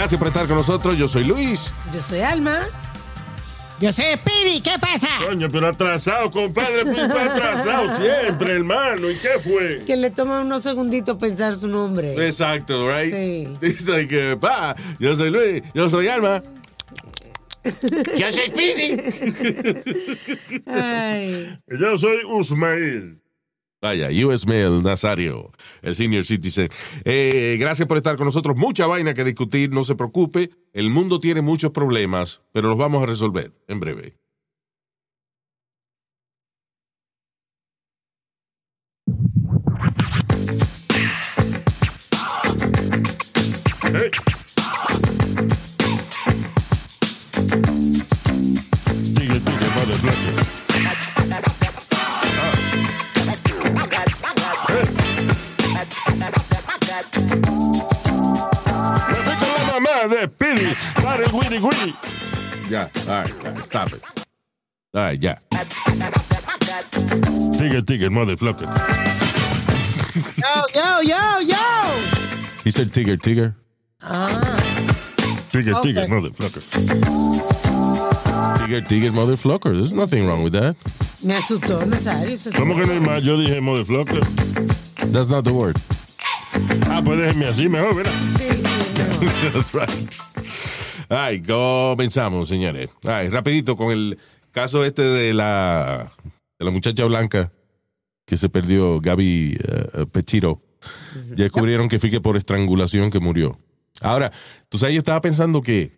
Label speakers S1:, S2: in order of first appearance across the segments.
S1: Gracias por estar con nosotros. Yo soy Luis.
S2: Yo soy Alma.
S3: Yo soy Piri, ¿qué pasa?
S4: Coño, pero atrasado, compadre, fue atrasado siempre, hermano. ¿Y qué fue?
S2: Que le toma unos segunditos pensar su nombre.
S1: Exacto, right?
S2: Sí.
S1: It's like, uh, pa, yo soy Luis, yo soy Alma. yo soy Pidi.
S2: Ay.
S4: Yo soy Usmail.
S1: Vaya, US Mail Nazario, el senior citizen. Eh, gracias por estar con nosotros. Mucha vaina que discutir, no se preocupe. El mundo tiene muchos problemas, pero los vamos a resolver en breve.
S4: Con la mamá de Pili para el Willy Willy.
S1: Ya, all right, all right, stop it. All right, ya.
S4: Sigue, sigue, motherfucker.
S3: Yo, yo, yo, yo.
S1: He said Tigger, Tigger.
S4: Sigue, Tigger, motherfucker.
S1: Tigger, Tigger, motherfucker. There's nothing wrong with that.
S2: Me asustó, Nazario. eso
S4: ¿Cómo que no hay más? Yo dije motherfucker.
S1: That's not the word.
S4: Ah, pues déjeme así mejor, ¿verdad?
S2: Sí, sí, no.
S1: That's right. Ay, comenzamos, señores. Ay, rapidito con el caso este de la, de la muchacha blanca que se perdió, Gaby eh, Petito. Ya descubrieron que fue que por estrangulación que murió. Ahora, tú sabes, yo estaba pensando que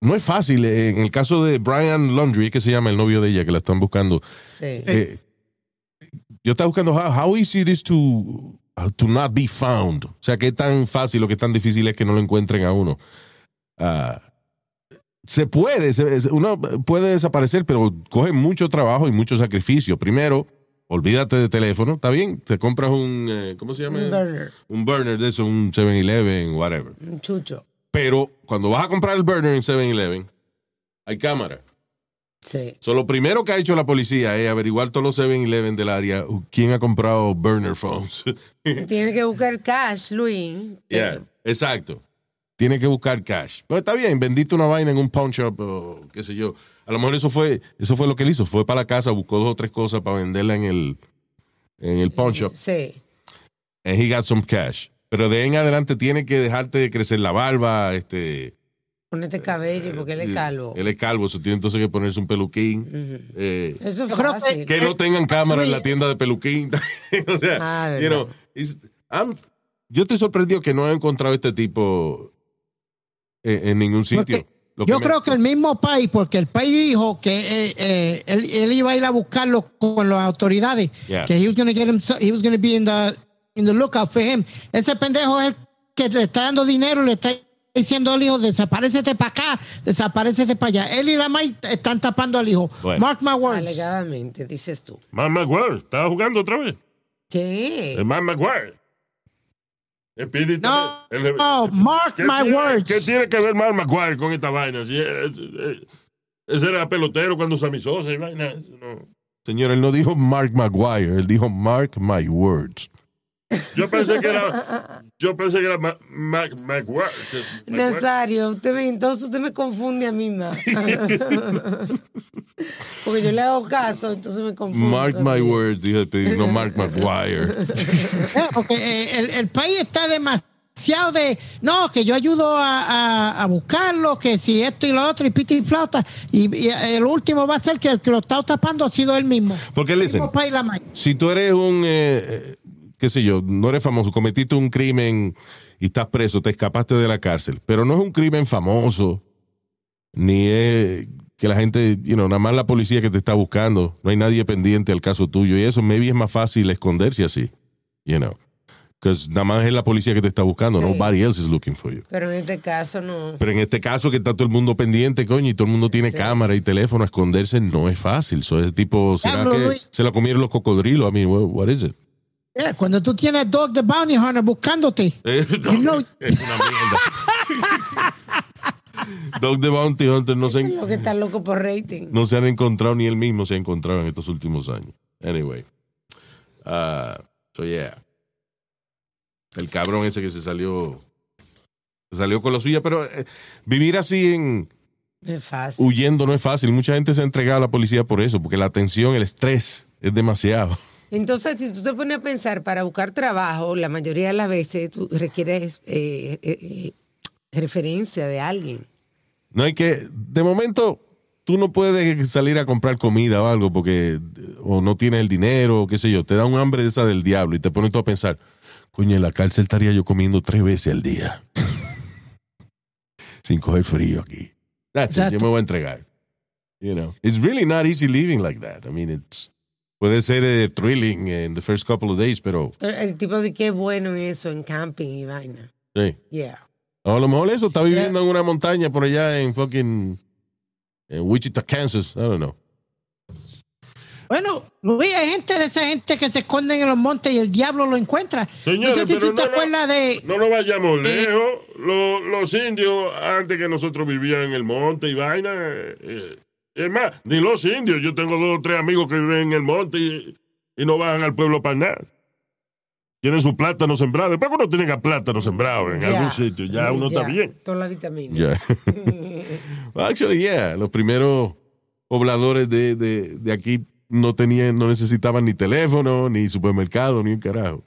S1: no es fácil. eh, En el caso de Brian Laundry, que se llama el novio de ella, que la están buscando,
S2: Sí.
S1: eh, yo estaba buscando how, how easy it is to, uh, to not be found. O sea, qué tan fácil o qué tan difícil es que no lo encuentren a uno. Ah, se puede, se- uno puede desaparecer, pero coge mucho trabajo y mucho sacrificio. Primero, olvídate de teléfono, ¿está bien? Te compras un, eh, ¿cómo se llama?
S2: Un burner.
S1: Un burner de eso, un 7-Eleven, whatever.
S2: Un chucho.
S1: Pero cuando vas a comprar el burner en 7-Eleven, hay cámara.
S2: Sí.
S1: So, lo primero que ha hecho la policía es averiguar todos los 7-Eleven del área quién ha comprado burner phones.
S2: Tiene que buscar cash, Luis.
S1: Yeah, exacto. Tiene que buscar cash. Pero está bien, vendiste una vaina en un pawn shop o qué sé yo. A lo mejor eso fue, eso fue lo que él hizo. Fue para la casa, buscó dos o tres cosas para venderla en el, en el pawn shop.
S2: Sí.
S1: And he got some cash. Pero de ahí en adelante tiene que dejarte de crecer la barba, este...
S2: Ponete cabello porque él es calvo.
S1: Él es calvo, eso tiene entonces que ponerse un peluquín. eh,
S2: Eso es fácil.
S1: que no tengan cámara en la tienda de peluquín. o sea,
S2: Ah,
S1: you know, I'm- yo estoy sorprendido que no he encontrado este tipo en, en ningún sitio.
S3: Porque
S1: Lo que
S3: Yo
S1: me-
S3: creo que el mismo país, porque el país dijo que eh, eh, él, él iba a ir a buscarlo con las autoridades,
S1: Yeah.
S3: que he was gonna get him, he was gonna be in the, in the lookout for him. Ese pendejo es el que le está dando dinero, le está diciendo al hijo, desaparecete para acá, desaparecete para allá. Él y la May están tapando al hijo.
S1: Bueno.
S3: Mark my words.
S2: Alegadamente, dices tú.
S4: Mark McGuire, ¿estaba jugando otra vez?
S2: ¿Qué?
S4: El Mark McGuire. El Speedy
S3: No.
S4: El-
S3: no, mark
S4: ¿Qué
S3: my
S4: tiene-
S3: words.
S4: ¿Qué tiene que ver Mark McGuire con esta vaina? Si es- es- ese era pelotero cuando vaina. eso no.
S1: Señor, él no dijo Mark Maguire, él dijo Mark My Words.
S4: Yo pensé que era. Yo pensé que era Ma- Mac- McGuire. que- McGuire.
S2: Nazario, usted me, entonces usted me confunde a mí más. Porque yo le hago caso, entonces me confundo.
S1: Mark My. Words, dijo el pedido, no Mark Maguire.
S3: Eh, Porque eh, el, el país está demasiado de, no, que yo ayudo a, a- a buscarlo, que si esto y lo otro, y pita y flauta. Y, y el último va a ser que el que lo está tapando ha sido él mismo.
S1: Porque,
S3: El
S1: listen,
S3: mismo país la May.
S1: si tú eres un, eh, qué sé yo, no eres famoso, cometiste un crimen y estás preso, te escapaste de la cárcel, pero no es un crimen famoso, ni es que la gente, you know, nada más la policía que te está buscando, no hay nadie pendiente al caso tuyo y eso, maybe es más fácil esconderse así, you know. Because nada más es la policía que te está buscando.
S2: Sí.
S1: Nobody else is looking for you.
S2: Pero en este caso no.
S1: Pero en este caso que está todo el mundo pendiente, coño, y todo el mundo tiene
S2: Sí.
S1: cámara y teléfono, esconderse no es fácil. So, ese tipo, ¿será que
S3: Luis.
S1: se la comieron los cocodrilos? I mean, what, what is it?
S3: Yeah, cuando tú tienes Dog the Bounty Hunter buscándote.
S1: Eh,
S3: You know-
S1: es una mierda. Dog the Bounty Hunter no se,
S2: lo que está loco por rating.
S1: no se han encontrado, ni él mismo se ha encontrado en estos últimos años. Anyway. Uh, so, yeah. El cabrón ese que se salió. Se salió con la suya, pero eh, vivir así en.
S2: No es fácil.
S1: huyendo no es fácil. Mucha gente se ha entregado a la policía por eso, porque la tensión, el estrés es demasiado.
S2: Entonces, si tú te pones a pensar para buscar trabajo, la mayoría de las veces tú requieres eh, eh, eh, referencia de alguien.
S1: No hay que, de momento, tú no puedes salir a comprar comida o algo porque o no tienes el dinero o qué sé yo. Te da un hambre de esa del diablo y te pones tú a pensar, coño, en la cárcel estaría yo comiendo tres veces al día. Sin coger frío aquí. That's it, yo me voy a entregar. You know, it's really not easy living like that. I mean, it's puede ser eh, thrilling in the first couple of days, pero
S2: El, el tipo de qué bueno eso en camping y vaina.
S1: sí.
S2: Yeah.
S1: A lo mejor eso está viviendo en una montaña por allá en fucking en Wichita, Kansas. I don't know.
S3: Bueno, Luis, hay gente de esa gente que se esconden en los montes y el diablo lo encuentra.
S4: Señores,
S3: no sé si
S4: pero
S3: tú te
S4: no, no.
S3: acuerdas de.
S4: No nos vayamos lejos. Los, los indios, antes que nosotros vivían en el monte y vaina. eh, es más, ni los indios. Yo tengo dos o tres amigos que viven en el monte y, y no bajan al pueblo para nada. Tienen su plátano sembrado. Después uno tenga plátano sembrado en
S2: Ya.
S4: algún sitio, ya uno está bien.
S2: Toda la vitamina.
S1: Well, actually, yeah. Los primeros pobladores de, de, de aquí no tenían, no necesitaban ni teléfono, ni supermercado, ni un carajo.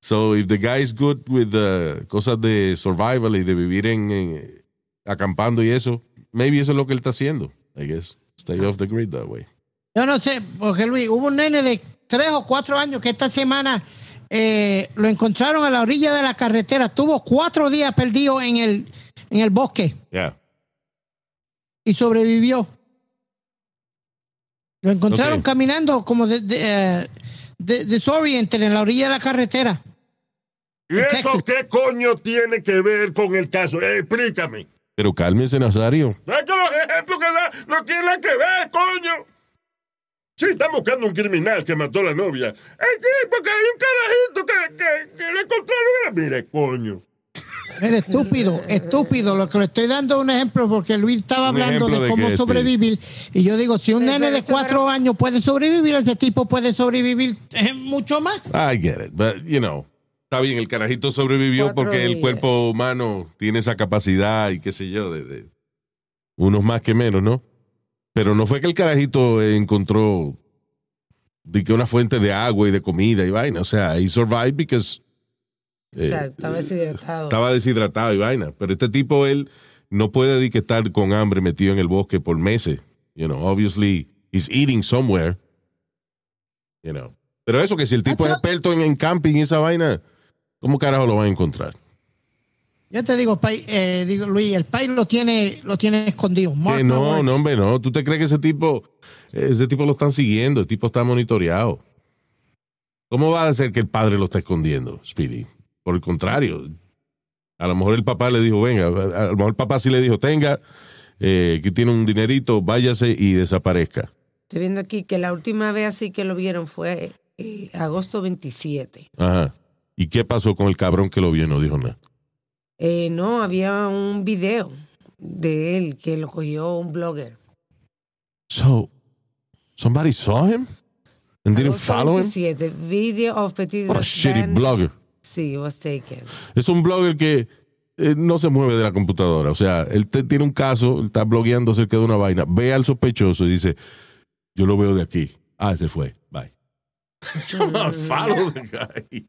S1: So, if the guy is good with uh, cosas de survival y de vivir en, en- acampando y eso, maybe eso es lo que él está haciendo. I guess. Stay off the grid that way.
S3: Yo no sé, porque Luis, hubo un nene de tres o cuatro años que esta semana eh, lo encontraron a la orilla de la carretera. Tuvo cuatro días perdido en el, en el bosque
S1: Yeah.
S3: y sobrevivió. Lo encontraron caminando como de, de, eh, de- desoriented en la orilla de la carretera.
S4: ¿Y eso
S3: Texas.
S4: qué coño tiene que ver con el caso? Eh, explícame.
S1: Pero cálmese, Nazario.
S4: Es que los ejemplos que da no tienen que ver, coño. Sí, están buscando un criminal que mató a la novia. Eh, sí, porque hay un carajito que, que, que le encontraron. Mire, coño.
S3: Mira, estúpido, estúpido. Lo que le estoy dando es un ejemplo porque Luis estaba hablando de
S1: de
S3: cómo sobrevivir. Y yo digo, si un nene de cuatro años puede sobrevivir, ese tipo puede sobrevivir eh, mucho más.
S1: I get it, but you know, está bien, el carajito sobrevivió
S2: Cuatro
S1: porque el cuerpo humano tiene esa capacidad y qué sé yo, de, de- unos más que menos, ¿no? Pero no fue que el carajito encontró de que una fuente de agua y de comida y vaina, o sea, he survived because
S2: O sea, estaba deshidratado.
S1: estaba deshidratado y vaina, pero este tipo él no puede de que estar con hambre metido en el bosque por meses, you know, obviously he's eating somewhere, you know. Pero eso que si el tipo es experto en, en camping y esa vaina, ¿cómo carajo lo van a encontrar?
S3: Yo te digo, eh, digo Luis, el país lo tiene, lo tiene escondido. Mark
S1: Que no, no, hombre, no. ¿Tú te crees que ese tipo, ese tipo lo están siguiendo? El tipo está monitoreado. ¿Cómo va a ser que el padre lo está escondiendo, Speedy? Por el contrario, a lo mejor el papá le dijo, venga, a lo mejor el papá sí le dijo, tenga, eh, que tiene un dinerito, váyase y desaparezca.
S2: Estoy viendo aquí que la última vez así que lo vieron fue eh, agosto 27.
S1: Ajá. ¿Y qué pasó con el cabrón que lo vio? y No dijo nada.
S2: Eh, no, había un video de él que lo cogió un blogger.
S1: So, somebody saw him and didn't follow him?
S2: 27, video of Petit
S1: What a shitty blogger.
S2: Sí, was taken.
S1: Es un blogger que eh, no se mueve de la computadora. O sea, él te- tiene un caso, él está blogueando acerca de una vaina, ve al sospechoso y dice, yo lo veo de aquí. Ah, se fue. Bye. Come on, follow the guy.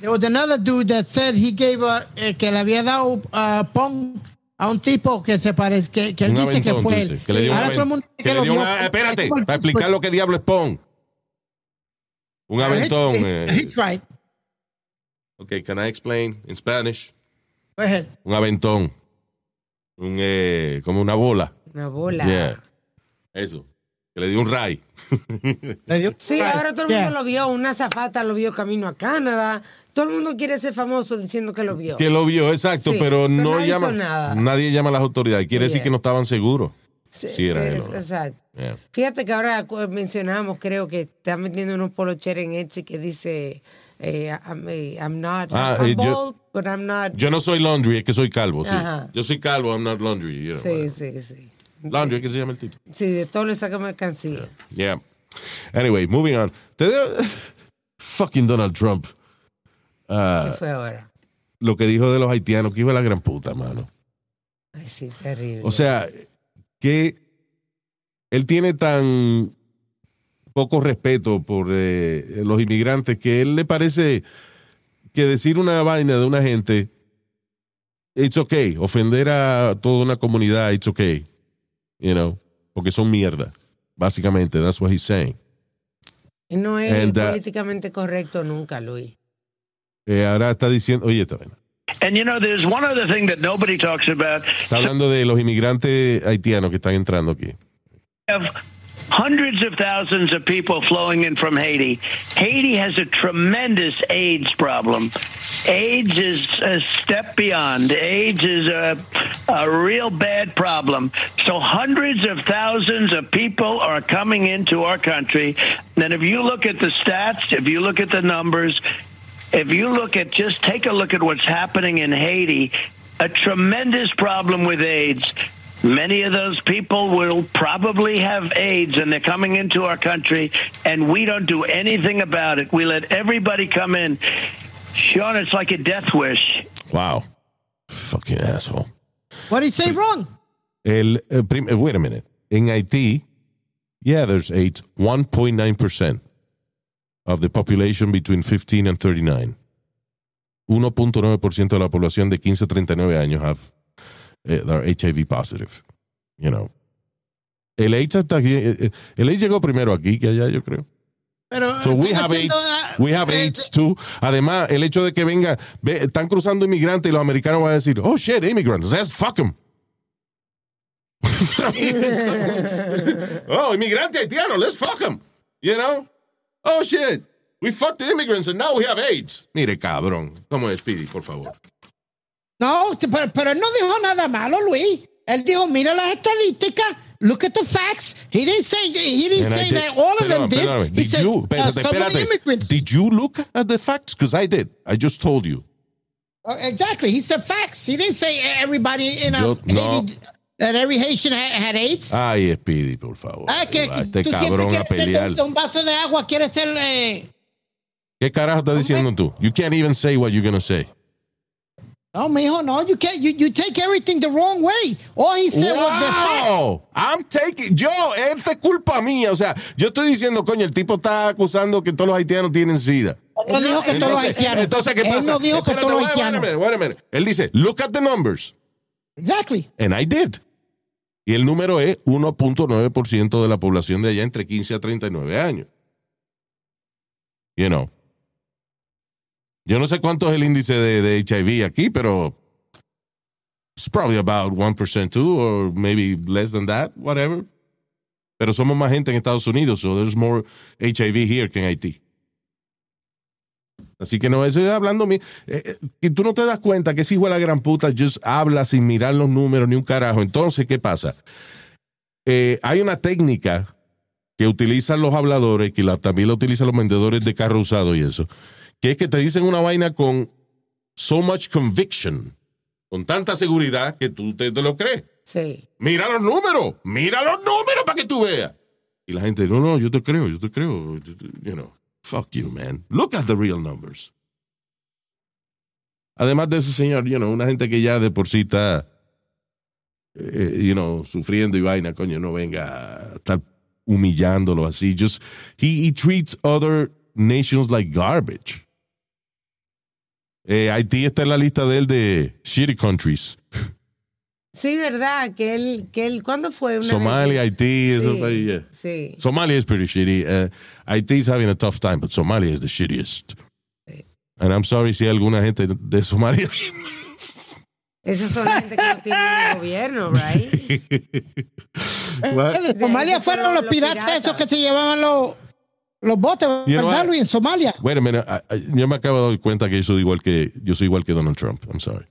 S3: There was another dude that said he gave a, eh, que le había dado uh, pong a un tipo que se parece, que, que él
S1: Un
S3: dice que
S1: aventón,
S3: fue
S1: tú
S3: él.
S1: que le dio un
S3: Ahora todo el
S1: aventón.
S3: mundo
S1: Que
S3: que
S1: le dio una- espérate,
S3: Pues,
S1: para explicar lo que diablo es pong. Un aventón.
S3: He, he
S1: eh,
S3: tried.
S1: ok, can I explain in Spanish?
S3: Go ahead.
S1: Un aventón. Un, eh, como una bola.
S2: Una bola.
S1: Yeah. Eso. Que le dio un ray.
S3: Le dio-
S2: Sí, ahora todo el
S3: Yeah.
S2: mundo lo vio. Una zafata lo vio camino a Canadá. Todo el mundo quiere ser famoso diciendo que lo vio.
S1: Que lo vio, exacto,
S2: Sí,
S1: pero
S2: pero
S1: no llama.
S2: nada.
S1: Nadie llama a las autoridades. Quiere decir
S2: Yeah.
S1: que no estaban seguros.
S2: Sí,
S1: Sí, era él,
S2: es-
S1: ¿no?
S2: Exacto.
S1: Yeah.
S2: Fíjate que ahora mencionamos, creo que están vendiendo unos polocheres en Etsy que dice eh, I'm, I'm not
S1: Ah,
S2: I'm
S1: eh, yo-
S2: but I'm not.
S1: Yo no soy laundry, es que soy calvo, sí. Yo soy calvo, I'm not laundry. you know,
S2: sí,
S1: whatever.
S2: sí, sí.
S1: Laundry, ¿qué se llama el tipo?
S2: Sí, de todo le saca mercancía.
S1: Yeah. Anyway, moving on. Fucking Donald Trump. Ah,
S2: ¿Qué fue ahora?
S1: lo que dijo de los haitianos, que iba a la gran puta, mano.
S2: Ay, sí, terrible.
S1: O sea, que él tiene tan poco respeto por eh, los inmigrantes que él le parece que decir una vaina de una gente, it's okay. Ofender a toda una comunidad, it's okay. You know, porque son mierda. Básicamente, that's what he's saying.
S2: No es
S1: and, uh,
S2: políticamente correcto nunca, Luis.
S1: Eh, ahora está diciendo, oye, esta vaina.
S5: And you know, there's one other thing that nobody talks about.
S1: Está hablando de los inmigrantes haitianos que están entrando aquí.
S5: have hundreds of thousands of people flowing in from Haiti. Haiti has a tremendous AIDS problem. AIDS is a step beyond. AIDS is a, a real bad problem. So hundreds of thousands of people are coming into our country. And if you look at the stats, if you look at the numbers, if you look at just take a look at what's happening in Haiti, a tremendous problem with AIDS. Many of those people will probably have AIDS and they're coming into our country and we don't do anything about it. We let everybody come in. Sean, it's like a death wish.
S1: Wow. Fucking asshole.
S3: What did he say wrong?
S1: El, eh, prim- eh, wait a minute. In Haití, yeah, there's AIDS. 1.9% of the population between 15 and 39. 1.9% de la población de 15 a 39 años have, eh, are HIV positive. You know. El AIDS, hasta aquí, eh, eh, el AIDS llegó primero aquí que allá, yo creo.
S3: Pero
S1: So we have AIDS.
S3: ah,
S1: We have AIDS too. Además, el hecho de que venga, ve, están cruzando inmigrantes y los americanos van a decir, oh shit, immigrants, let's fuck them. oh, inmigrante haitiano, let's fuck them. You know? Oh shit, we fucked the immigrants and now we have AIDS. Mire, cabrón. ¿Cómo es, Speedy, por favor?
S3: No, pero, pero él no dijo nada malo, Luis. Él dijo, mira las estadísticas. Look at the facts. He didn't say he didn't
S1: And
S3: say
S1: did-
S3: that all of them did.
S1: perdóname. Did
S3: said,
S1: you,
S3: uh,
S1: espérate,
S3: some
S1: espérate.
S3: immigrants.
S1: Did you look at the facts? Because I did. I just told you.
S3: Uh, exactly. He said facts. He didn't say everybody in
S1: Yo-
S3: a,
S1: no.
S3: That every Haitian had, AIDS.
S1: Ay, Speedy, por favor.
S3: Ah, que
S1: Va este
S3: tú
S1: cabrón a pelear.
S3: un vaso de agua, quieres ser... Eh,
S1: ¿Qué carajo estás diciendo tú? You can't even say what you're going to say.
S3: no, mijo, no. You can't. You, you take everything the wrong way. All he said was the facts.
S1: Wow, I'm taking, yo, esta es culpa mía, o sea, yo estoy diciendo, coño, el tipo está acusando que todos los haitianos tienen sida.
S3: No dijo que todos los
S1: Entonces,
S3: haitianos.
S1: entonces, ¿qué
S3: Él
S1: pasa?
S3: no dijo que
S1: Espérate,
S3: todos los
S1: wait, wait a
S3: haitianos.
S1: minute, wait a minute. Él dice, look at the numbers,
S3: Exactly.
S1: and I did. Y el número es 1.9% de la población de allá entre 15 a 39 años. You know. Yo no sé cuánto es el índice de, de HIV aquí, pero it's probably about 1% too, or maybe less than that, whatever. Pero somos más gente en Estados Unidos, so there's more HIV here que en Haití. Así que no, eso es hablando eh, eh, y tú no te das cuenta que ese hijo de la gran puta just habla sin mirar los números ni un carajo. Entonces, ¿qué pasa? Eh, hay una técnica que utilizan los habladores, que la- también la utilizan los vendedores de carro usado y eso, que es que te dicen una vaina con so much conviction, con tanta seguridad que tú te, te lo crees.
S2: Sí.
S1: Mira los números, mira los números para que tú veas. Y la gente, no, no, yo te creo, yo te creo. You know, fuck you, man. Look at the real numbers. Además de eso, señor, you know, una gente que ya de por sí está, eh, you know, sufriendo y vaina, coño, no venga a estar humillándolo así. Just, he, he treats other nations like garbage. Eh, Haití está en la lista de él de shitty countries.
S2: Sí, verdad, que él, que él, ¿cuándo fue? Una
S1: Somalia,
S2: vez?
S1: Haití, esos
S2: Sí,
S1: países.
S2: Sí.
S1: Somalia is pretty shitty. Uh, Haití is having a tough time, but Somalia is the shittiest. And I'm sorry si hay alguna gente de Somalia.
S2: Esas son gente que no tiene gobierno, right?
S3: De Somalia fueron los
S2: los
S3: piratas,
S2: piratas.
S3: esos que se llevaban los, los botes,
S1: You know
S3: ¿verdad? Luis? En Somalia.
S1: Wait a minute. I- I- yo me acabo de dar cuenta que yo soy igual que yo soy igual que Donald Trump. I'm sorry.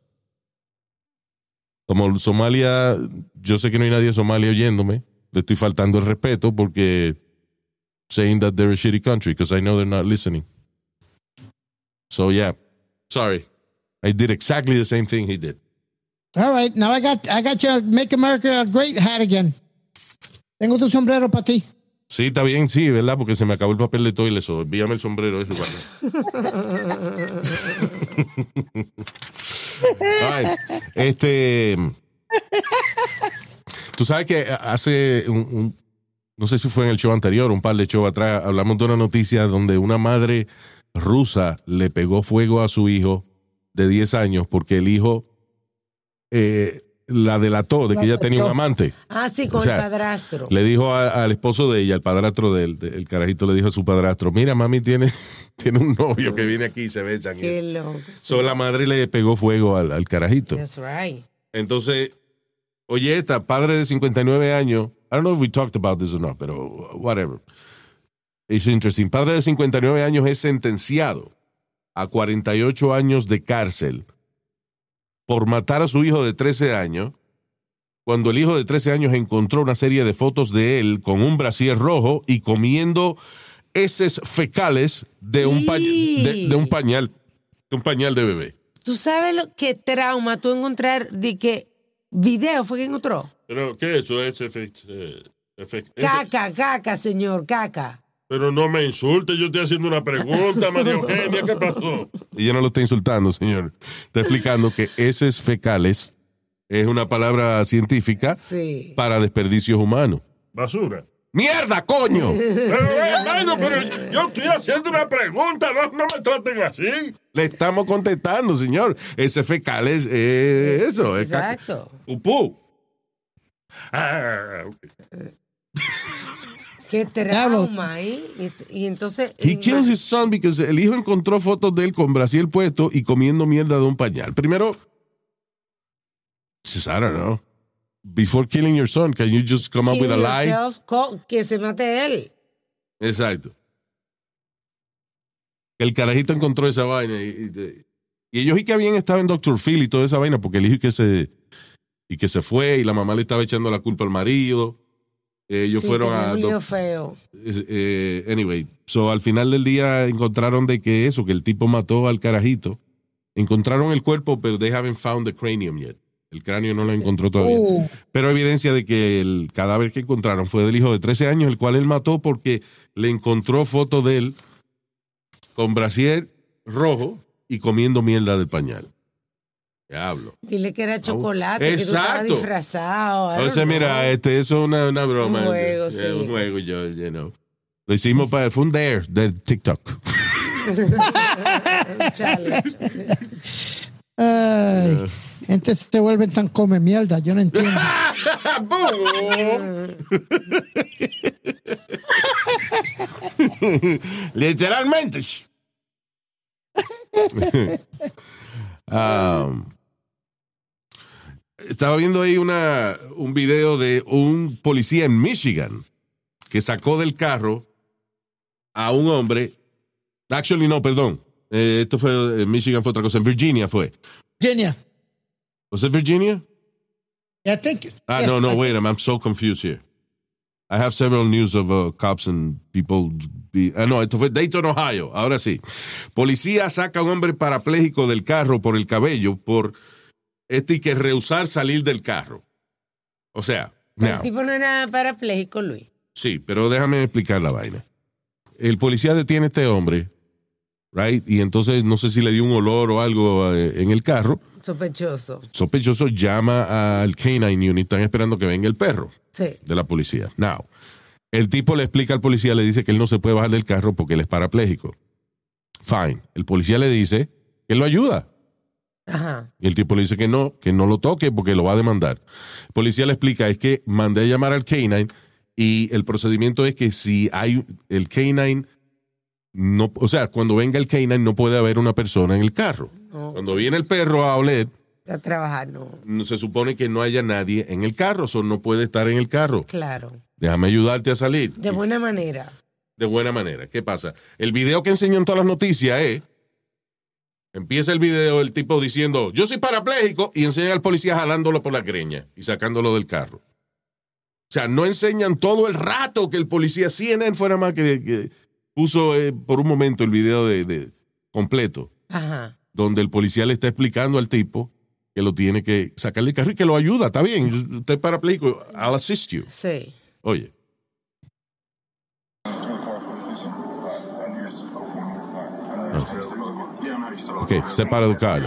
S1: Como Somalia, yo sé que no hay nadie de Somalia oyéndome. Le estoy faltando el respeto porque saying that they're a shitty country because I know they're not listening. So yeah, sorry. I did exactly the same thing he did.
S3: All right, now I got, I got your Make America a Great hat again. Tengo tu sombrero para ti.
S1: Sí, está bien, sí, ¿verdad? Porque se me acabó el papel de toilet, so envíame el sombrero ese. Right. Este. Tú sabes que hace un, un- no sé si fue en el show anterior, un par de shows atrás, hablamos de una noticia donde una madre rusa le pegó fuego a su hijo de 10 años porque el hijo eh, la delató de que ella tenía un amante.
S2: Ah, sí, con
S1: O sea,
S2: el padrastro.
S1: Le dijo a- al esposo de ella, al padrastro del el carajito, le dijo a su padrastro, mira, mami tiene, tiene un novio que viene aquí y se y
S2: Qué
S1: eso".
S2: loco.
S1: So, la madre le pegó fuego al, al carajito.
S2: That's right.
S1: Entonces, oye, esta padre de 59 años, I don't know if we talked about this or not, pero whatever. It's interesting. Padre de 59 años es sentenciado a 48 años de cárcel por matar a su hijo de 13 años cuando el hijo de 13 años encontró una serie de fotos de él con un brasier rojo y comiendo heces fecales de un, pañ- de, de un pañal, de un pañal de bebé.
S2: ¿Tú sabes lo que trauma tú encontrar de que video fue que encontró?
S4: Pero, ¿qué es eso? Es efect, eh, efect-
S2: Caca, caca, señor, caca.
S4: Pero no me insulte, yo estoy haciendo una pregunta, María Eugenia, ¿qué pasó?
S1: Ella no lo está insultando, señor. Está explicando que heces fecales es una palabra científica
S2: Sí.
S1: para desperdicios humanos.
S4: Basura.
S1: ¡Mierda, coño!
S4: Pero, hermano, pero yo estoy haciendo una pregunta, no, no me traten así.
S1: Le estamos contestando, señor. Heces fecales es eso, es caca.
S2: Exacto.
S1: Pupú.
S2: Qué trauma, ¿eh? Y, y entonces.
S1: He kills his son because el hijo encontró fotos de él con Brasil puesto y comiendo mierda de un pañal. Primero, I don't know. Before killing your son, can you just come up with a lie?
S2: que se mate él.
S1: Exacto. El carajito encontró esa vaina y, y- y ellos y que habían estado en Dr. Phil y toda esa vaina porque el hijo y que se y que se fue y la mamá le estaba echando la culpa al marido. Eh, ellos
S2: Sí,
S1: fueron a
S2: un feo.
S1: eh, eh, anyway, so al final del día encontraron de que eso, que el tipo mató al carajito. Encontraron el cuerpo, pero they haven't found the cranium yet. El cráneo no lo encontró todavía.
S3: Uh,
S1: Pero evidencia de que el cadáver que encontraron fue del hijo de 13 años, el cual él mató porque le encontró foto de él con brasier rojo y comiendo mierda del pañal. Diablo.
S2: Dile que era chocolate, que tú
S1: Exacto.
S2: estabas disfrazado.
S1: Sea, mira, este, eso es una, una broma.
S2: Un juego,
S1: Eh,
S2: sí.
S1: Un juego, yo, you know. Lo hicimos para, fue un dare de TikTok.
S2: Chale.
S3: ay, gente se vuelven tan come mierda, yo no entiendo.
S1: Literalmente. Um, estaba viendo ahí una, un video de un policía en Michigan que sacó del carro a un hombre. Actually, no, perdón. Eh, esto fue en Michigan, fue otra cosa. En Virginia fue.
S3: Virginia,
S1: ¿Was it Virginia?
S3: I think.
S1: Ah,
S3: yes,
S1: no, no,
S3: I-
S1: wait, I'm, I'm so confused here. I have several news of uh, cops and people. Be, ah, no, esto fue Dayton, Ohio. Ahora sí. Policía saca a un hombre parapléjico del carro por el cabello por este y que rehusar salir del carro. O sea,
S2: El tipo no era parapléjico, Luis.
S1: sí, pero déjame explicar la vaina. El policía detiene a este hombre, right? Y entonces no sé si le dio un olor o algo eh, en el carro.
S2: Sospechoso.
S1: Sospechoso llama al Canine Unit, están esperando que venga el perro.
S2: Sí.
S1: de la policía. Now, el tipo le explica al policía, le dice que él no se puede bajar del carro porque él es parapléjico. Fine. El policía le dice que él lo ayuda.
S2: Ajá.
S1: Y el tipo le dice que no, que no lo toque porque lo va a demandar. El policía le explica, es que mandé a llamar al K9 y el procedimiento es que si hay el K9, no, o sea, cuando venga el K9 no puede haber una persona en el carro.
S2: No.
S1: Cuando viene el perro a oler,
S2: A trabajar, no.
S1: No se supone que no haya nadie en el carro, o no puede estar en el carro.
S2: Claro.
S1: Déjame ayudarte a salir.
S2: De buena manera.
S1: de buena manera. ¿Qué pasa? El video que enseñó en todas las noticias es. Empieza el video el tipo diciendo, yo soy parapléjico, y enseña al policía jalándolo por la greña y sacándolo del carro. O sea, no enseñan todo el rato que el policía CNN fuera más que, que puso eh, por un momento el video de, de- completo,
S2: Ajá.
S1: donde el policía le está explicando al tipo que lo tiene que sacar del carro y que lo ayuda. Está bien, usted es parapléjico, I'll assist you.
S2: Sí.
S1: Oye. Ok, step out of the car.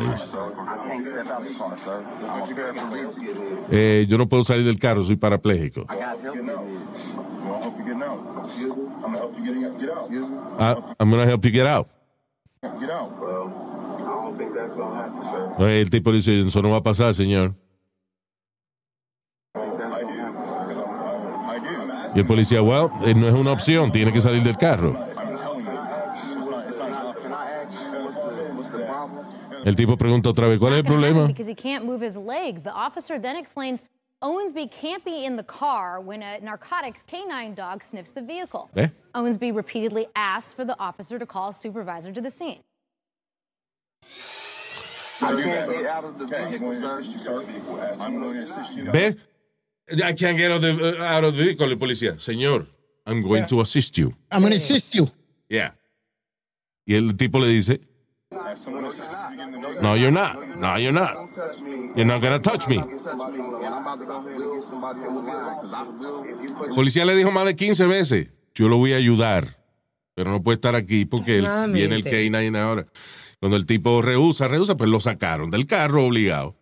S1: Eh, yo no puedo salir del carro, soy parapléjico. Ah, I'm gonna help you get out. Eh, El tipo dice, eso no va a pasar, señor. Y el policía, well, eh, no es una opción, tiene que salir del carro. El tipo pregunta otra vez, ¿cuál es el problema?
S6: Because he can't move his legs. The officer then explains Owensby can't be in the car when a narcotics canine dog sniffs the vehicle.
S1: ¿Eh?
S6: Owensby repeatedly asks for the officer to call a supervisor to the scene.
S1: ¿Ve? I can't get out of the, out of the vehicle, el policía. Señor, I'm going to assist you.
S3: I'm gonna assist you.
S1: Yeah. Y el tipo le dice, no, you're not. No, you're not. You're not gonna touch me. El policía le dijo más de 15 veces, yo lo voy a ayudar, pero no puede estar aquí porque él- viene el
S2: Nuevamente.
S1: K9 ahora. Cuando el tipo rehúsa, rehúsa, pues lo sacaron del carro obligado.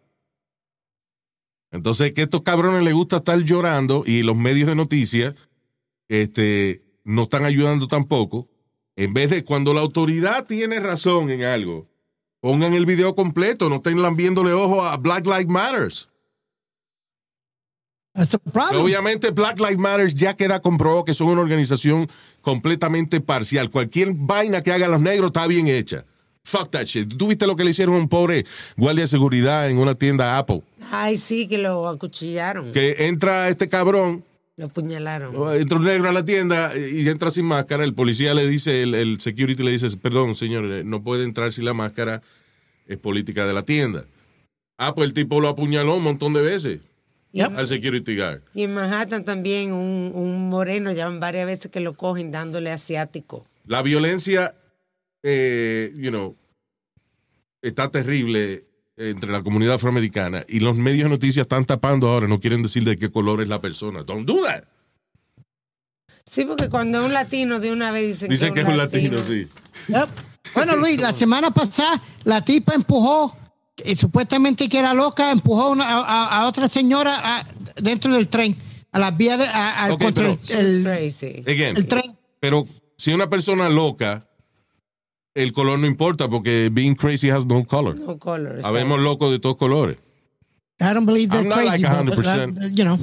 S1: Entonces, que a estos cabrones les gusta estar llorando y los medios de noticias este, no están ayudando tampoco. En vez de cuando la autoridad tiene razón en algo, pongan el video completo, no estén lambiéndole ojo a Black Lives Matters.
S3: That's the problem.
S1: Obviamente Black Lives Matter ya queda comprobado que son una organización completamente parcial. Cualquier vaina que hagan los negros está bien hecha. Fuck that shit. ¿Tú viste lo que le hicieron a un pobre guardia de seguridad en una tienda Apple?
S2: Ay, sí, que lo acuchillaron.
S1: Que entra este cabrón,
S2: Lo apuñalaron.
S1: entra un negro a la tienda y entra sin máscara. El policía le dice, el, el security le dice, perdón, señor, no puede entrar sin la máscara. Es política de la tienda. Ah, pues el tipo lo apuñaló un montón de veces
S3: Yep.
S1: al security guard.
S2: Y en Manhattan también un, un moreno, ya varias veces que lo cogen dándole asiático.
S1: La violencia, eh, you know, está terrible entre la comunidad afroamericana y los medios de noticias están tapando ahora, no quieren decir de qué color es la persona. Don't do that.
S2: Sí, porque cuando es un latino de una vez dicen,
S1: Dicen que es un latino, sí.
S3: Yep. Bueno, Luis, la semana pasada la tipa empujó, y supuestamente que era loca, empujó una- a, otra señora a- dentro del tren, a las vías de, a- al
S1: Ok,
S3: contra
S1: pero-
S3: el,
S2: She's
S3: el-
S2: crazy.
S1: Again,
S3: el tren.
S1: pero si una persona loca, el color no importa porque being crazy has no color.
S2: No color.
S1: Habemos locos de todos colores.
S3: I don't believe they're
S1: I'm not
S3: crazy,
S1: like
S3: but,
S1: 100%.
S3: uh, you know.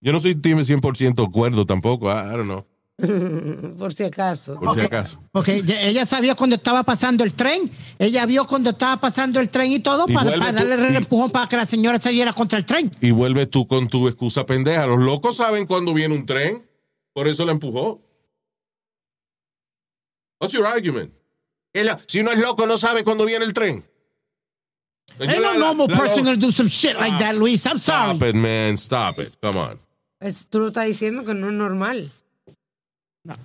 S1: Yo no soy team 100% cuerdo tampoco, I, I don't know,
S2: Por si acaso.
S1: por si acaso.
S3: Porque ella- ella sabía cuando estaba pasando el tren, ella vio cuando estaba pasando el tren y todo
S1: Y
S3: para,
S1: vuelve
S3: para
S1: tú-
S3: darle el
S1: y-
S3: empujón para que la señora se diera contra el tren.
S1: Y vuelves tú con tu excusa pendeja. Los locos saben cuando viene un tren, por eso la empujó. What's your argument? Es la- Si uno es loco, no sabe cuándo viene el tren.
S3: Ain't no
S1: la-
S3: normal
S1: la-
S3: person gonna do some shit like that, Luis. I'm sorry.
S1: Stop it, man. Stop it. Come on.
S2: Es- tú lo estás diciendo que no es normal.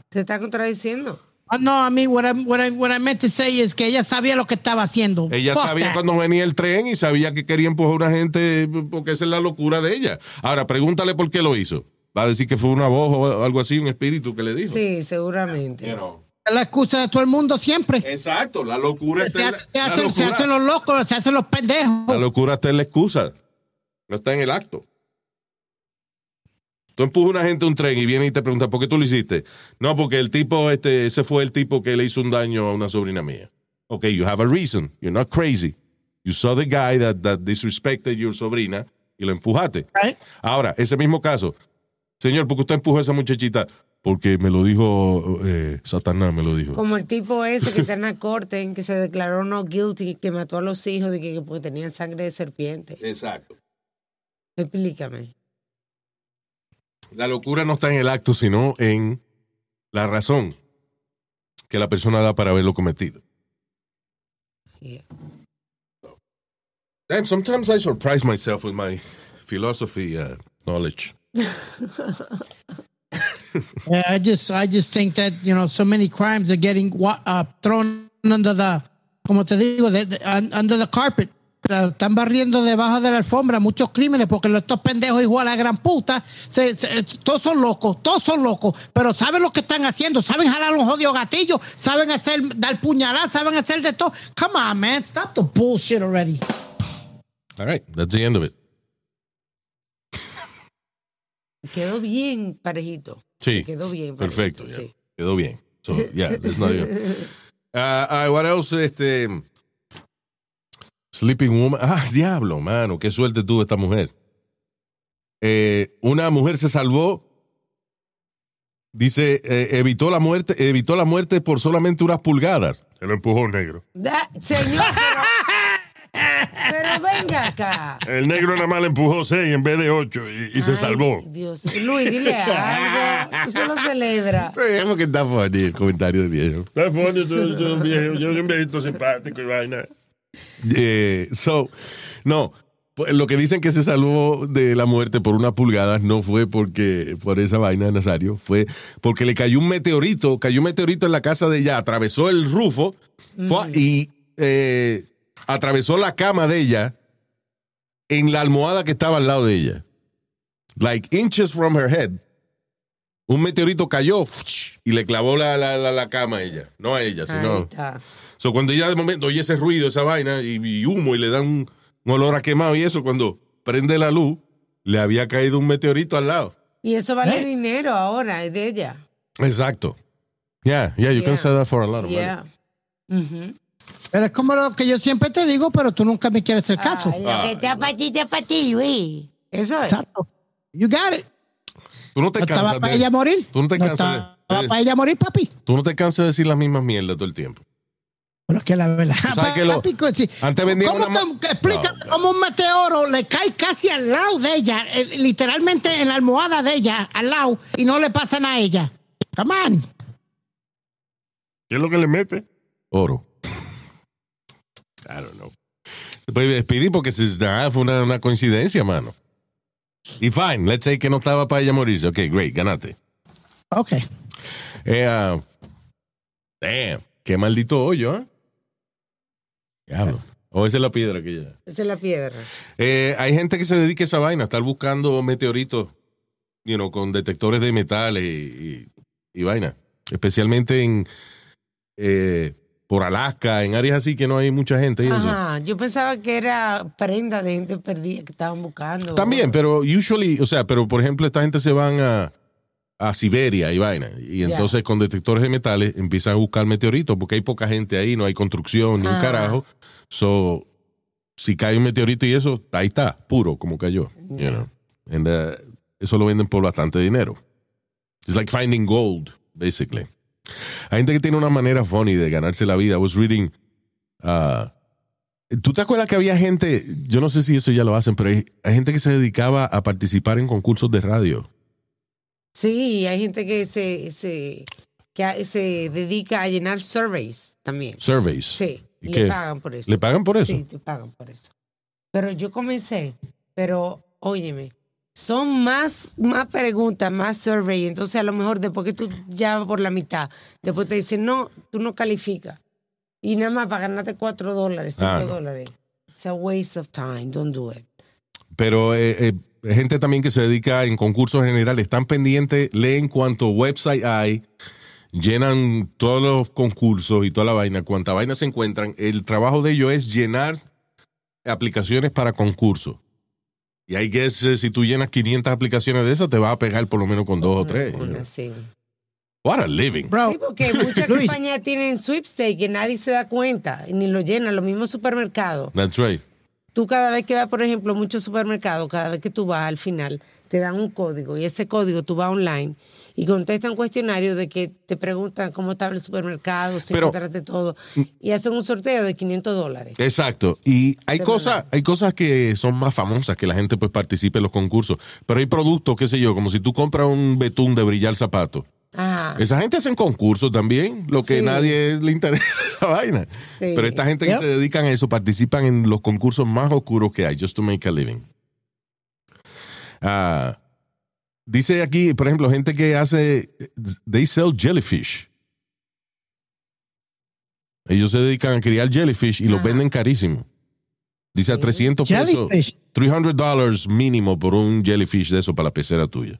S2: Te está contradiciendo.
S3: Ah, No, a mí, what I, what, I, what I meant to say is que ella sabía lo que estaba haciendo.
S1: Ella
S3: Fuck
S1: sabía
S3: that.
S1: cuando venía el tren y sabía que quería empujar a una gente porque esa es la locura de ella. Ahora, pregúntale por qué lo hizo. Va a decir que fue una voz o algo así, un espíritu que le dijo.
S2: Sí, seguramente.
S1: You know.
S3: Es la excusa de todo el mundo siempre.
S1: Exacto, la locura está
S3: Se,
S1: en la,
S3: hace- se
S1: la
S3: hacen, se
S1: locura-
S3: hacen los locos, se hacen los pendejos.
S1: La locura está en la excusa. No está en el acto. Tú empujas a una gente a un tren y viene y te pregunta, ¿por qué tú lo hiciste? No, porque el tipo, este, ese fue el tipo que le hizo un daño a una sobrina mía. Ok, you have a reason. You're not crazy. You saw the guy that, that disrespected your sobrina y lo empujaste.
S3: Right.
S1: Ahora, ese mismo caso. Señor, porque usted empujó a esa muchachita? porque me lo dijo eh, Satanás, me lo dijo.
S2: Como el tipo ese que está en la corte, en que se declaró no guilty, que mató a los hijos de que, que porque tenían sangre de serpiente.
S1: Exacto.
S2: Explícame.
S1: La locura no está en el acto, sino en la razón que la persona da para haberlo cometido.
S2: Yeah.
S1: Damn, sometimes I surprise myself with my philosophy uh, knowledge.
S3: Yeah, I just, I just think that you know, so many crimes are getting uh, thrown under the, como te digo, de- de- un- under the carpet. Están barriendo debajo de la alfombra muchos crímenes porque estos pendejos igual a la gran puta, se- se- todos son locos, todos son locos, pero saben lo que están haciendo, saben jalar un jodido gatillo, saben hacer, dar puñaladas, saben hacer de todo. Come on, man, stop the bullshit already.
S1: All right, that's the end of it.
S2: Quedó bien parejito.
S1: Sí.
S2: Quedó bien.
S1: Perfecto.
S2: parejito,
S1: yeah.
S2: sí.
S1: Quedó bien. So, yeah, there's not even- Uh, all right, what else? Este, Sleeping Woman. Ah, diablo, mano. Qué suerte tuvo esta mujer. Eh, una mujer se salvó. Dice, eh, evitó la muerte, evitó la muerte por solamente unas pulgadas.
S4: Se lo empujó el negro.
S2: Da- señor, pero, pero venga acá.
S4: El negro nada más le empujó seis en vez de ocho y, y se salvó.
S2: Dios, Luis, dile algo. Tú se lo celebras.
S1: Sí, porque está funny el comentario de viejo.
S4: Está funny, tú- tú un viejo, yo soy un viejito simpático y vaina.
S1: Eh, so, no, pues, lo que dicen que se salvó de la muerte por unas pulgadas no fue porque por esa vaina de Nazario, fue porque le cayó un meteorito, cayó un meteorito en la casa de ella, atravesó el rufo fue- y eh, atravesó la cama de ella en la almohada que estaba al lado de ella. Like inches from her head. Un meteorito cayó y le clavó la, la, la, la cama a ella. No a ella, sino. So, cuando ella de momento oye ese ruido, esa vaina, y, y humo, y le dan un, un olor a quemado y eso, cuando prende la luz, le había caído un meteorito al lado.
S2: Y eso vale
S3: ¿Eh?
S2: dinero ahora, es de ella.
S1: Exacto. Yeah, yeah, you can sell that for a lot of money.
S2: Yeah. Ujú.
S3: Pero es como lo que yo siempre te digo, pero tú nunca me quieres hacer caso.
S2: Lo que está para ti, está para ti, Luis. Eso es.
S3: Exacto. You got it.
S1: Tú no te
S3: ¿No estaba para ella morir?
S1: Tú no te
S3: ¿No
S1: cansas de-
S3: estaba
S1: de-
S3: para ella morir, papi?
S1: tú no te cansas de decir las mismas mierdas todo el tiempo.
S3: Pero es que la verdad.
S1: sabes que lo- antes vendían
S3: ¿Cómo
S1: una
S3: explica
S1: No,
S3: cómo un meteoro le cae casi al lado de ella, eh, literalmente en la almohada de ella, al lado, y no le pasan a ella? Come on.
S4: ¿Qué es lo que le mete?
S1: Oro. I don't know. Pues despedí porque si- nada, fue una, una coincidencia, mano. Y fine, let's say que no estaba para ella morirse. Ok, great, ganate.
S3: Ok.
S1: Eh, ah, damn, qué maldito hoyo, ¿eh? Diablo. O esa es la piedra que ya.
S2: Esa es la piedra.
S1: Eh, hay gente que se dedica a esa vaina, a estar buscando meteoritos, you know, con detectores de metales y, y, y vaina. Especialmente en eh, por Alaska, en áreas así que no hay mucha gente y eso.
S2: Ajá, yo pensaba que era prenda de gente perdida que estaban buscando.
S1: También, pero usually, o sea, pero por ejemplo, esta gente se van a, a Siberia y vaina. Y entonces con detectores de metales empiezan a buscar meteoritos porque hay poca gente ahí, no hay construcción ni un
S2: Ah.
S1: carajo. So, si cae un meteorito y eso, ahí está, puro como cayó. you know. And, uh, eso lo venden por bastante dinero. It's like finding gold, basically. Hay gente que tiene una manera funny de ganarse la vida. I was reading. uh, ¿Tú te acuerdas que había gente, yo no sé si eso ya lo hacen, pero hay, hay gente que se dedicaba a participar en concursos de radio?
S2: Sí, hay gente que se, se, que se dedica a llenar surveys también.
S1: Surveys.
S2: Sí,
S1: ¿Y
S2: le pagan por eso.
S1: ¿Le pagan por eso?
S2: Sí, te pagan por eso. Pero yo comencé, pero óyeme, son más, más preguntas, más survey. Entonces, a lo mejor después que tú ya vas por la mitad, después te dicen, no, tú no calificas. Y nada más para ganarte cuatro dólares, cinco
S1: Ah, no.
S2: dólares. It's a waste of time. Don't do it.
S1: Pero eh, eh, gente también que se dedica en concursos generales, están pendientes, leen cuánto website hay, llenan todos los concursos y toda la vaina, cuánta vaina se encuentran. El trabajo de ellos es llenar aplicaciones para concursos. Y hay que, si tú llenas 500 aplicaciones de esas, te vas a pegar por lo menos con dos o tres.
S2: Una, sí.
S1: What a living.
S3: Bro,
S2: Sí, porque muchas compañías tienen sweepstakes que nadie se da cuenta ni lo llenan. Los mismos supermercados.
S1: That's right.
S2: Tú cada vez que vas, por ejemplo, a muchos supermercados, cada vez que tú vas al final, te dan un código y ese código tú vas online y contestan cuestionarios de que te preguntan cómo estaba el supermercado, si
S1: Pero-
S2: encontraste todo, y hacen un sorteo de 500 dólares.
S1: Exacto. Y hay
S2: Semanal.
S1: cosas, hay cosas que son más famosas que la gente pues participe en los concursos. Pero hay productos, qué sé yo, como si tú compras un betún de brillar zapato.
S2: Ajá.
S1: Esa gente hacen concursos también, lo que
S2: Sí.
S1: nadie le interesa esa vaina.
S2: Sí.
S1: Pero esta gente que
S3: Yep.
S1: se dedican a eso participan en los concursos más oscuros que hay, just to make a living. Ah, dice aquí, por ejemplo, gente que hace, they sell jellyfish. Ellos se dedican a criar jellyfish y los venden carísimo. Dice a 300 pesos,
S3: Jellyfish.
S1: 300 dólares mínimo por un jellyfish de eso para la pecera tuya.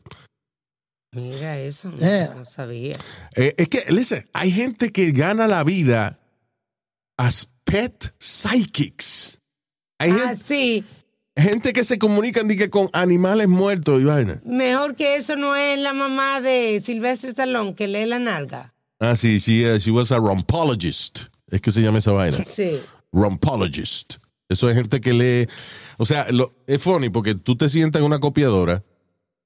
S2: Mira eso, no,
S3: Yeah.
S2: no sabía.
S1: Eh, es que, listen, hay gente que gana la vida as pet psychics. Hay
S2: Ah,
S1: gente,
S2: sí,
S1: gente que se comunican que con animales muertos y vaina.
S2: mejor que eso no es la mamá de Silvestre Stallone que lee la nalga.
S1: Ah, sí, sí, eh, she was a rumpologist. Es que se llama esa vaina.
S2: Sí.
S1: Rumpologist. Eso es gente que lee. O sea, lo- es funny porque tú te sientas en una copiadora,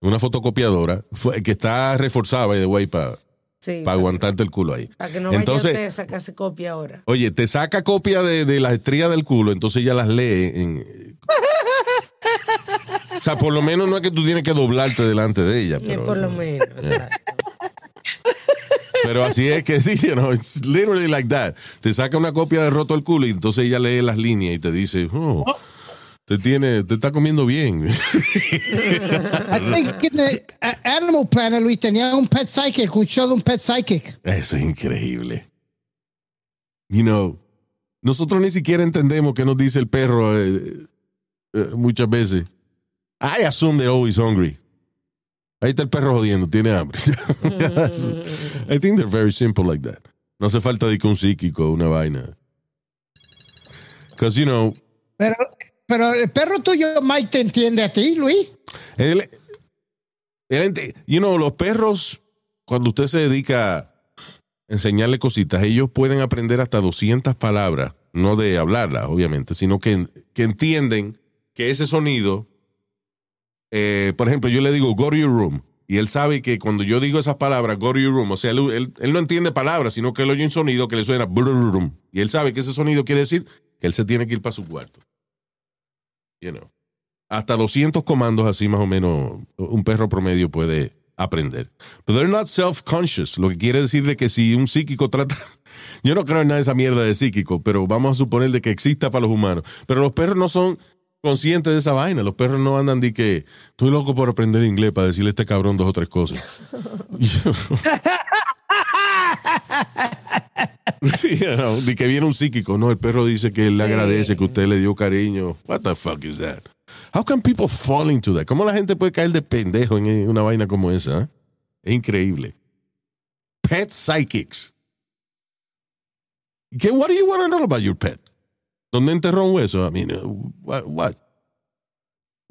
S1: una fotocopiadora, fue- que está reforzada, by the way, para
S2: Sí.
S1: aguantarte el culo ahí.
S2: Para que no vaya
S1: Entonces,
S2: usted a sacarse copia ahora.
S1: Oye, te saca copia de, de las estrías del culo, entonces ella las lee. En... O sea, por lo menos no es que tú tienes que doblarte delante de ella.
S2: Eh,
S1: Pero,
S2: por lo menos. exacto.
S1: pero así es que sí, you know, it's literally like that. Te saca una copia de roto el culo y entonces ella lee las líneas y te dice, oh, te tiene, te está comiendo bien.
S3: I think in the Animal Planet, Luis, tenía un pet psychic, un show de un pet psychic.
S1: Eso es increíble. You know, nosotros ni siquiera entendemos qué nos dice el perro eh, eh, muchas veces. I assume they're always hungry. Ahí está el perro jodiendo, tiene hambre. I think they're very simple like that. No hace falta de que un psíquico, una vaina. Because, you know,
S3: Pero, pero el perro tuyo, Mike, te entiende a ti, Luis.
S1: Él, él you know, los perros, cuando usted se dedica a enseñarle cositas, ellos pueden aprender hasta 200 palabras, no de hablarlas, obviamente, sino que, que entienden que ese sonido, eh, por ejemplo, yo le digo, go to your room, y él sabe que cuando yo digo esas palabras, go to your room, o sea, él, él- él no entiende palabras, sino que él oye un sonido que le suena, y él sabe que ese sonido quiere decir que él se tiene que ir para su cuarto. You know hasta 200 comandos así más o menos un perro promedio puede aprender. Pero they're not self-conscious, lo que quiere decir de que si un psíquico trata... Yo no creo en nada de esa mierda de psíquico, pero vamos a suponer de que exista para los humanos. Pero los perros no son conscientes de esa vaina. Los perros no andan de que estoy loco por aprender inglés para decirle a este cabrón dos o tres cosas. You know, de que viene un psíquico, no, el perro dice que él le agradece que usted le dio cariño. What the fuck is that? How can people fall into that? ¿Cómo la gente puede caer de pendejo en una vaina como esa? eh? Es increíble. Pet psychics. ¿Qué, what do you want to know about your pet? ¿Dónde enterró un hueso? I mean, uh, what, what?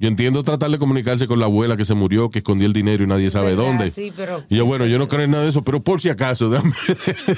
S1: Yo entiendo tratar de comunicarse con la abuela que se murió, que escondió el dinero y nadie sabe
S2: ¿Verdad?
S1: dónde.
S2: Sí, pero.
S1: Y yo, bueno, yo no creo en nada de eso, pero por si acaso, dame.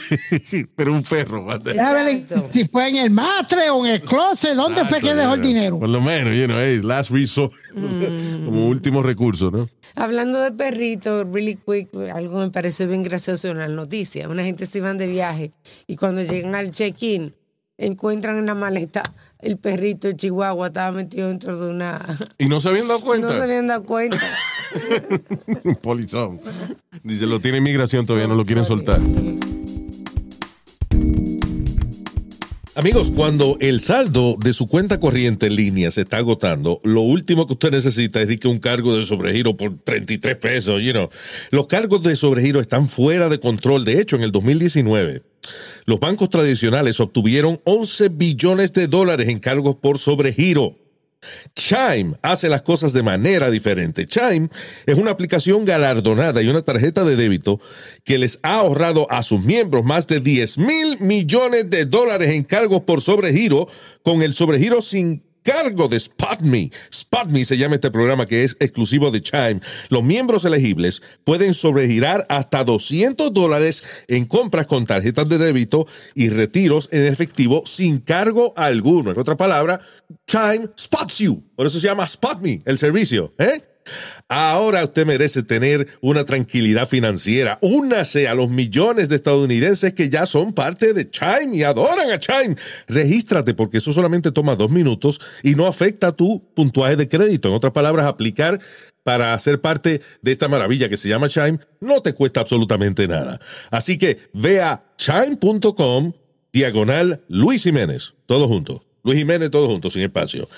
S1: pero un ferro.
S3: Déjame si fue en el matre o en el closet, ¿dónde fue que dejó el dinero?
S1: Por lo menos, you know, hey, last resort. Como último recurso, ¿no?
S2: Hablando de perritos, really quick, algo me pareció bien gracioso en las noticias. Una gente se iban de viaje y cuando llegan al check-in, encuentran en la maleta el perrito de Chihuahua, estaba metido dentro de una.
S1: Y no se habían dado
S2: No
S1: cuenta.
S2: se habían dado cuenta.
S1: Polizón. Dice, lo tiene inmigración, todavía no lo quieren soltar. Amigos, cuando el saldo de su cuenta corriente en línea se está agotando, lo último que usted necesita es que un cargo de sobregiro por 33 pesos, you know. Los cargos de sobregiro están fuera de control. De hecho, en el 2019, los bancos tradicionales obtuvieron 11 billones de dólares en cargos por sobregiro. Chime hace las cosas de manera diferente. Chime es una aplicación galardonada y una tarjeta de débito que les ha ahorrado a sus miembros más de 10 mil millones de dólares en cargos por sobregiro con el sobregiro sin cargo de SpotMe. SpotMe se llama este programa que es exclusivo de Chime. Los miembros elegibles pueden sobregirar hasta 200 dólares en compras con tarjetas de débito y retiros en efectivo sin cargo alguno. En otra palabra, Chime spots you. Por eso se llama SpotMe, el servicio. ¿eh? Ahora usted merece tener una tranquilidad financiera. Únase a los millones de estadounidenses que ya son parte de Chime y adoran a Chime. Regístrate porque eso solamente toma dos minutos y no afecta tu puntuaje de crédito. En otras palabras, aplicar para ser parte de esta maravilla que se llama Chime no te cuesta absolutamente nada. Así que ve a chime.com diagonal Luis Jiménez. Todo junto. Luis Jiménez, todo junto, sin espacio.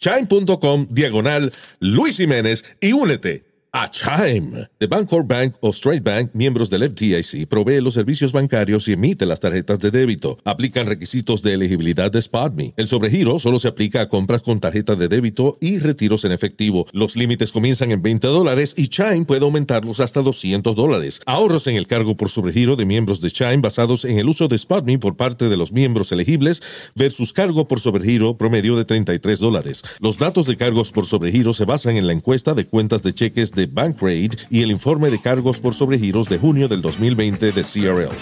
S1: Chime.com diagonal Luis Jiménez y únete a Chime. The Bancorp Bank o Straight Bank, miembros del FDIC, provee los servicios bancarios y emite las tarjetas de débito. Aplican requisitos de elegibilidad de SpotMe. El sobregiro solo se aplica a compras con tarjeta de débito y retiros en efectivo. Los límites comienzan en 20 dólares y Chime puede aumentarlos hasta 200 dólares. Ahorros en el cargo por sobregiro de miembros de Chime basados en el uso de SpotMe por parte de los miembros elegibles versus cargo por sobregiro promedio de 33 dólares. Los datos de cargos por sobregiro se basan en la encuesta de cuentas de cheques de Bankrate y el informe de cargos por sobregiros de junio del 2020 de CRL.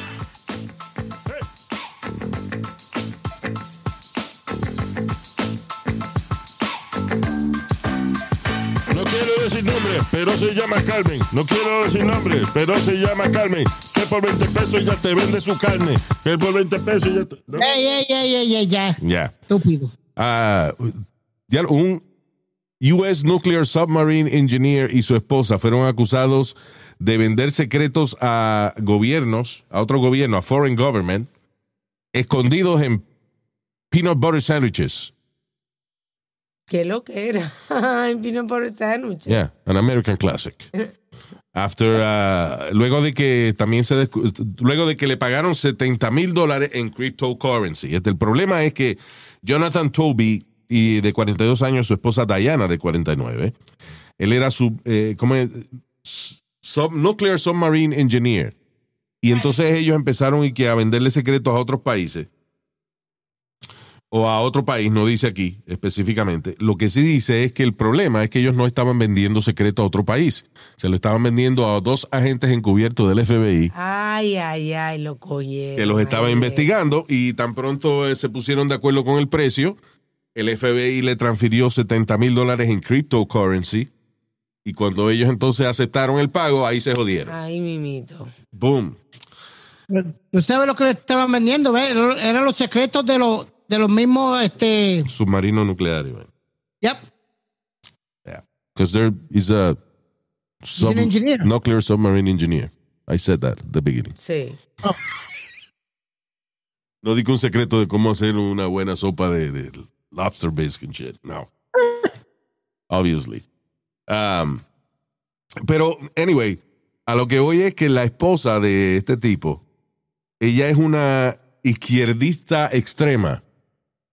S4: No quiero decir nombre, pero se llama Carmen. No quiero decir nombre, pero se llama Carmen. Que por 20 pesos ya te vende su carne. Que por 20 pesos ya te... ¿no?
S3: Ey, ey, ey, ey, ey, ya.
S1: Ya.
S3: Estúpido.
S1: Ah, un US Nuclear Submarine Engineer y su esposa fueron acusados de vender secretos a gobiernos, a otro gobierno, a foreign government, escondidos en peanut butter sandwiches.
S2: ¿Qué lo que era? en peanut butter sandwich.
S1: Yeah, an American classic. After, uh, luego de que también se luego de que le pagaron 70 mil dólares en cryptocurrency. Este, el problema es que Jonathan Toby y de 42 años su esposa Diana de 49, él era su eh, ¿cómo es? Sub- nuclear submarine engineer y entonces ellos empezaron y que a venderle secretos a otros países o a otro país, no dice aquí específicamente. Lo que sí dice es que el problema es que ellos no estaban vendiendo secretos a otro país. Se lo estaban vendiendo a dos agentes encubiertos del FBI
S2: Ay, ay, ay, lo cogieron.
S1: que los estaban
S2: Ay,
S1: investigando y tan pronto eh, se pusieron de acuerdo con el precio, el FBI le transfirió 70 mil dólares en cryptocurrency y cuando ellos entonces aceptaron el pago, ahí se jodieron.
S2: Ay, mimito.
S1: Boom.
S3: ¿Usted sabe lo que le estaban vendiendo? ¿ve? Eran los secretos de los, de los mismos, este...
S1: Submarino nuclear. man.
S3: Yep.
S1: Because there is a sub- nuclear submarine engineer. I said that at the beginning.
S2: Sí.
S1: No digo un secreto de cómo hacer una buena sopa de, de lobster bisque and shit. No. Obviously. Um, pero, anyway, a lo que voy es que la esposa de este tipo, ella es una izquierdista extrema.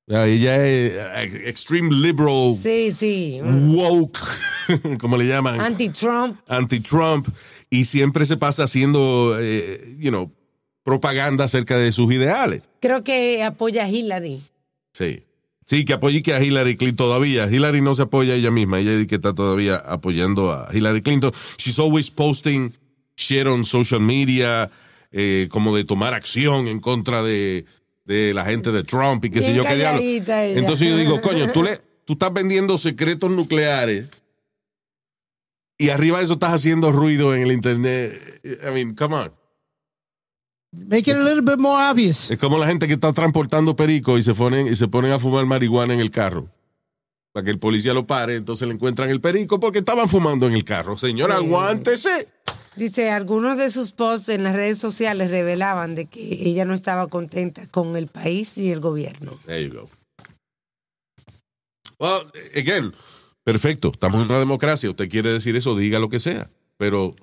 S1: Sea, ella es eh, extreme liberal,
S2: Sí, sí.
S1: woke, como le llaman
S2: Anti-Trump.
S1: anti-Trump y siempre se pasa haciendo, eh, you know, propaganda acerca de sus ideales.
S2: Creo que apoya a Hillary.
S1: Sí. Sí, que apoye que a Hillary Clinton todavía. Hillary no se apoya a ella misma. Ella dice que está todavía apoyando a Hillary Clinton. She's always posting shit on social media, eh, como de tomar acción en contra de, de la gente de Trump y qué sé yo qué diablo.
S2: ella.
S1: Entonces yo digo, coño, tú, le, tú estás vendiendo secretos nucleares y arriba de eso estás haciendo ruido en el internet. I mean, come on.
S3: Make it a little bit more obvious.
S1: Es como la gente que está transportando perico y se ponen, y se ponen a fumar marihuana en el carro. Para que el policía lo pare, entonces le encuentran el perico porque estaban fumando en el carro. Señora,
S2: Sí.
S1: aguántese.
S2: Dice, algunos de sus posts en las redes sociales revelaban de que ella no estaba contenta con el país y el gobierno.
S1: There you go. Well, again, perfecto. Estamos en una democracia. Usted quiere decir eso, diga lo que sea. Pero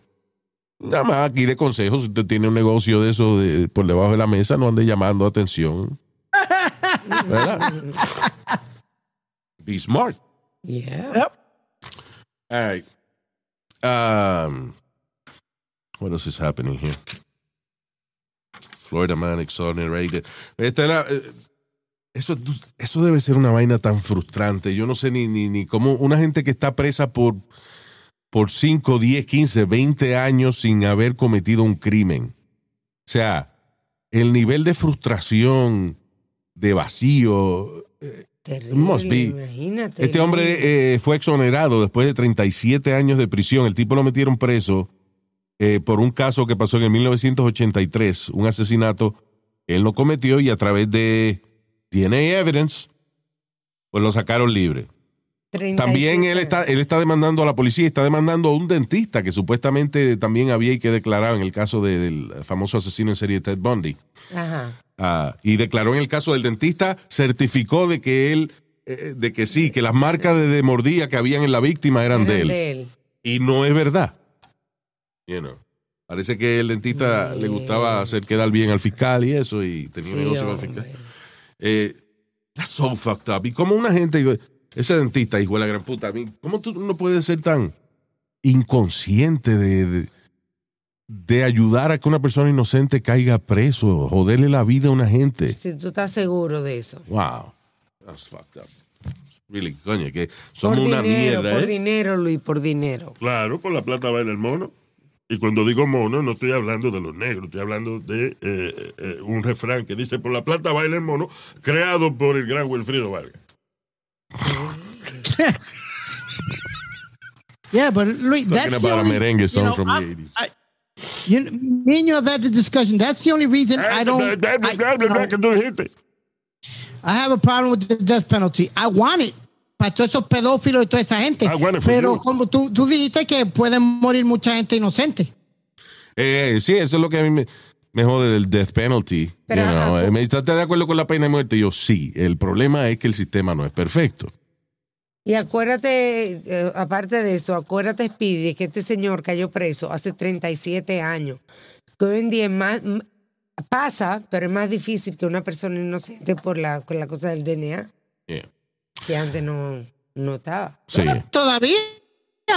S1: nada más aquí de consejos. Si usted tiene un negocio de eso de, por debajo de la mesa, no ande llamando atención. ¿Verdad? Be smart.
S2: Yeah.
S1: All right. Um, what else is happening here? Florida man exonerated. Esta era, eh, eso, eso debe ser una vaina tan frustrante. Yo no sé ni, ni, ni cómo una gente que está presa por, por 5, 10, 15, 20 años sin haber cometido un crimen. O sea, el nivel de frustración, de vacío, eh,
S2: Terrible,
S1: Must be.
S2: Imagínate.
S1: Este hombre eh, fue exonerado después de 37 años de prisión. El tipo lo metieron preso eh, por un caso que pasó en el 1983, un asesinato él no cometió y a través de DNA evidence, pues lo sacaron libre.
S2: 37
S1: También él está, él está demandando a la policía, está demandando a un dentista que supuestamente también había y que declarar en el caso de- del famoso asesino en serie Ted Bundy.
S2: Ajá.
S1: Ah, y declaró en el caso del dentista, certificó de que él, eh, de que sí, que las marcas de, de mordida que habían en la víctima eran, de, él.
S2: de él.
S1: Y no es verdad. You know. Parece que el dentista le gustaba hacer quedar bien al fiscal y eso, y tenía un
S2: Sí,
S1: negocio con el fiscal. Eh, that's so fucked up. Y como una gente, ese dentista, hijo de la gran puta, a mí, ¿cómo tú no puedes ser tan inconsciente de, de, de ayudar a que una persona inocente caiga preso, joderle la vida a una gente?
S2: Si tú estás seguro de eso.
S1: Wow, that's fucked up. Really, coño, que somos
S2: por
S1: una
S2: dinero,
S1: mierda,
S2: por
S1: ¿eh?
S2: dinero, Luis, por dinero.
S4: Claro, por la plata baila el mono. Y cuando digo mono, no estoy hablando de los negros, estoy hablando de eh, eh, un refrán que dice, por la plata baila el mono, creado por el gran Wilfrido Vargas.
S3: Yeah, but Luis,
S1: Talking
S3: that's the
S1: about a
S3: only,
S1: merengue
S3: you
S1: song
S3: know,
S1: from the 80s.
S3: You, me and you have had the discussion. That's the only reason I don't. I, you know,
S4: que tú dijiste.
S3: I have a problem with the death penalty. I want it para todos esos pedófilos y toda esa gente.
S4: I want it for
S3: Pero
S4: you.
S3: como tú, tú dijiste que pueden morir mucha gente inocente.
S1: Eh, sí, eso es lo que a mí me, me jode del death penalty.
S2: Pero,
S1: you know.
S2: ajá,
S1: Eh, me dice, ¿estás de acuerdo con la pena de muerte? Yo sí. El problema es que el sistema no es perfecto.
S2: Y acuérdate, eh, aparte de eso, acuérdate, Speedy, que este señor cayó preso hace 37 años. Que hoy en día es más, pasa, pero es más difícil que una persona inocente por la, con la cosa del DNA,
S1: Yeah.
S2: que antes no, no estaba.
S1: Sí.
S3: Todavía,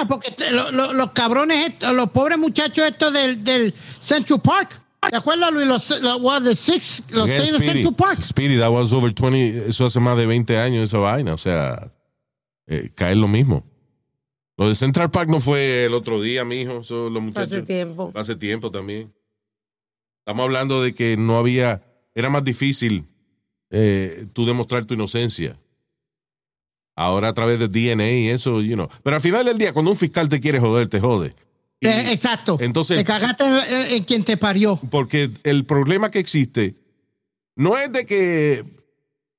S3: porque te- lo- lo- los cabrones, estos, los pobres muchachos estos del, del Central Park. ¿Te acuerdas, Luis? Los, los, the six, los
S1: Yeah,
S3: seis de Central Park.
S1: Speedy, that was over 20, eso hace más de 20 años esa vaina, o sea, eh, cae lo mismo. Lo de Central Park no fue el otro día, mijo, eso los muchachos.
S2: Hace tiempo.
S1: Hace tiempo también. Estamos hablando de que no había, era más difícil eh, tú demostrar tu inocencia. Ahora a través de DNA y eso, you know. Pero al final del día, cuando un fiscal te quiere joder, te jode. Y-
S3: Eh, exacto.
S1: entonces-
S3: Te cagaste en, en- en quien te parió.
S1: porque el problema que existe no es de que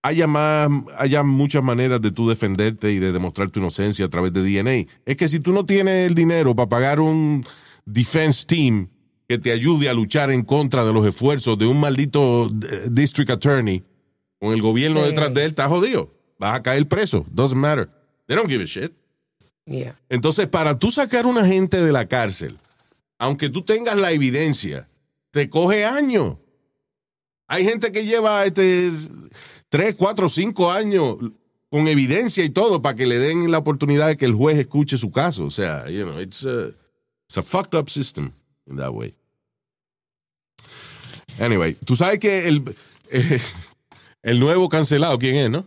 S1: haya más, haya muchas maneras de tú defenderte y de demostrar tu inocencia a través de DNA. Es que si tú no tienes el dinero para pagar un defense team que te ayude a luchar en contra de los esfuerzos de un maldito eh, district attorney con el gobierno
S2: Sí.
S1: detrás de él, estás jodido. Vas a caer preso. Doesn't matter. They don't give a shit.
S2: Yeah.
S1: Entonces, para tú sacar a una gente de la cárcel, aunque tú tengas la evidencia, te coge años. Hay gente que lleva este, tres, cuatro, cinco años con evidencia y todo para que le den la oportunidad de que el juez escuche su caso. O sea, you know, it's a, it's a fucked up system in that way. Anyway, tú sabes que el, eh, el nuevo cancelado, ¿quién es, no?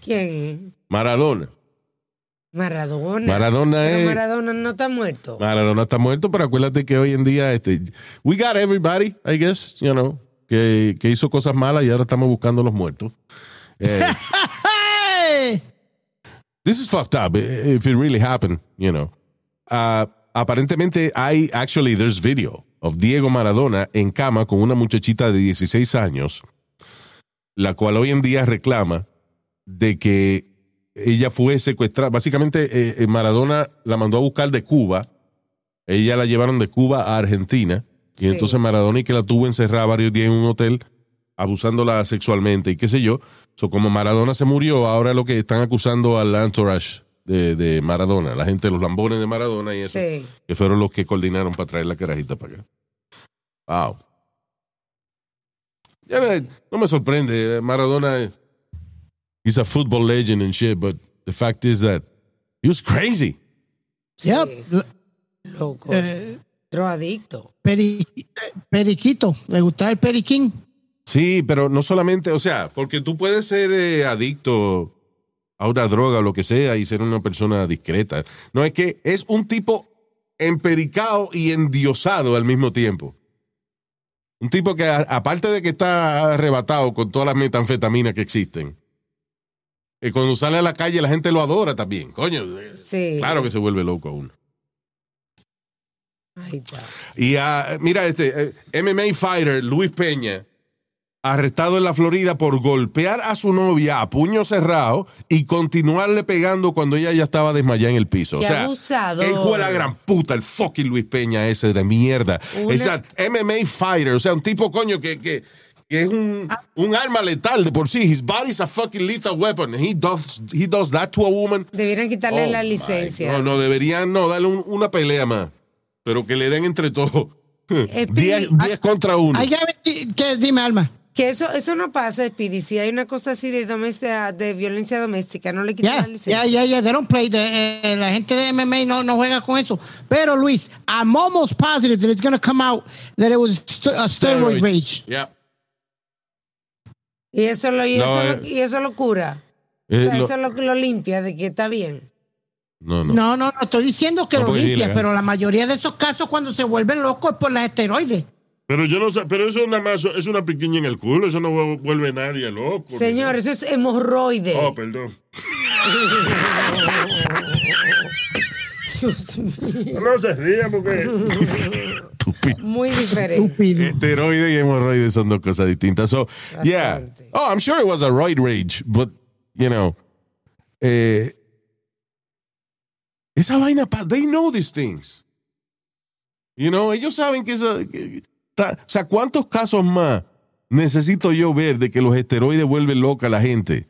S2: ¿Quién?
S1: Maradona.
S2: Maradona.
S1: Maradona es-
S2: Maradona no está muerto.
S1: Maradona está muerto, pero acuérdate que hoy en día, este, we got everybody, I guess, you know, que, que hizo cosas malas y ahora estamos buscando los muertos. Eh, this is fucked up eh, if it really happened, you know. Ah, aparentemente hay, actually, there's video of Diego Maradona en cama con una muchachita de 16 años, la cual hoy en día reclama de que ella fue secuestrada. Básicamente, eh, eh, Maradona la mandó a buscar de Cuba. Ella la llevaron de Cuba a Argentina. Y
S2: Sí.
S1: entonces Maradona y que la tuvo encerrada varios días en un hotel, abusándola sexualmente y qué sé yo. So, como Maradona se murió, ahora lo que están acusando al entourage de, de Maradona, la gente, los lambones de Maradona y eso,
S2: Sí.
S1: que fueron los que coordinaron para traer la carajita para acá. Wow. Ya no, no me sorprende. Maradona, he's a football legend and shit, but the fact is that he was crazy.
S3: Yep.
S2: Sí. Loco.
S3: Eh,
S2: Drogadicto.
S3: peri- periquito. ¿Le gusta el periquín?
S1: Sí, pero no solamente, o sea, porque tú puedes ser eh, adicto a una droga o lo que sea y ser una persona discreta. No es que es un tipo empericado y endiosado al mismo tiempo. Un tipo que, a- aparte de que está arrebatado con todas las metanfetaminas que existen, eh, cuando sale a la calle la gente lo adora también. Coño,
S2: Sí.
S1: claro que se vuelve loco a uno.
S2: Ay, ya.
S1: Y ah, mira, este eh, MMA fighter Luis Peña, arrestado en la Florida por golpear a su novia a puño cerrado y continuarle pegando cuando ella ya estaba desmayada en el piso.
S2: Qué
S1: o sea,
S2: abusador.
S1: él fue la gran puta, el fucking Luis Peña ese de mierda.
S2: Una-
S1: Es MMA fighter, o sea, un tipo coño que, que, que es un,
S2: Ah.
S1: un arma letal de por sí. His body's a fucking lethal weapon. He does, he does that to a woman.
S2: Debieran quitarle
S1: Oh,
S2: la licencia.
S1: No, no, deberían no darle un- una pelea más. Pero que le den entre todos.
S2: Eh,
S1: 10
S2: Speedy,
S1: 10 contra uno.
S3: Hay que, que- dime, Alma.
S2: Que eso, eso no pasa, Speedy. Si hay una cosa así de doméstica, de violencia doméstica, no le quitan
S3: Ya,
S2: la licencia.
S3: ya, ya, ya, they don't play. the- eh, la gente de MMA no, no juega con eso. Pero Luis, I'm almost positive that it's going to come out that it was st- a steroid
S1: Steroids.
S3: rage.
S1: Yeah.
S2: Y eso lo, y
S1: No,
S2: eso, lo-
S1: eh.
S2: y eso lo cura.
S1: Eh,
S2: o sea,
S1: lo-
S2: eso lo, lo limpia de que está bien.
S1: no, no.
S3: No, no, no, estoy diciendo que
S1: No,
S3: lo
S1: es
S3: limpia,
S1: ilegal.
S3: pero la mayoría de esos casos cuando se vuelven locos es por las esteroides.
S4: Pero yo no sé, pero eso nada más es una piquiña en el culo, eso no vuelve a nadie loco.
S2: Señor, eso es hemorroide.
S4: Oh, perdón. No se rían porque.
S2: Muy diferente.
S1: Esteroide y hemorroides son dos cosas distintas. So, yeah. Oh, I'm sure it was a roid rage, but, you know, eh, esa vaina, they know these things. You know, ellos saben que eso, que- ta- o sea, ¿cuántos casos más necesito yo ver de que los esteroides vuelven loca a la gente?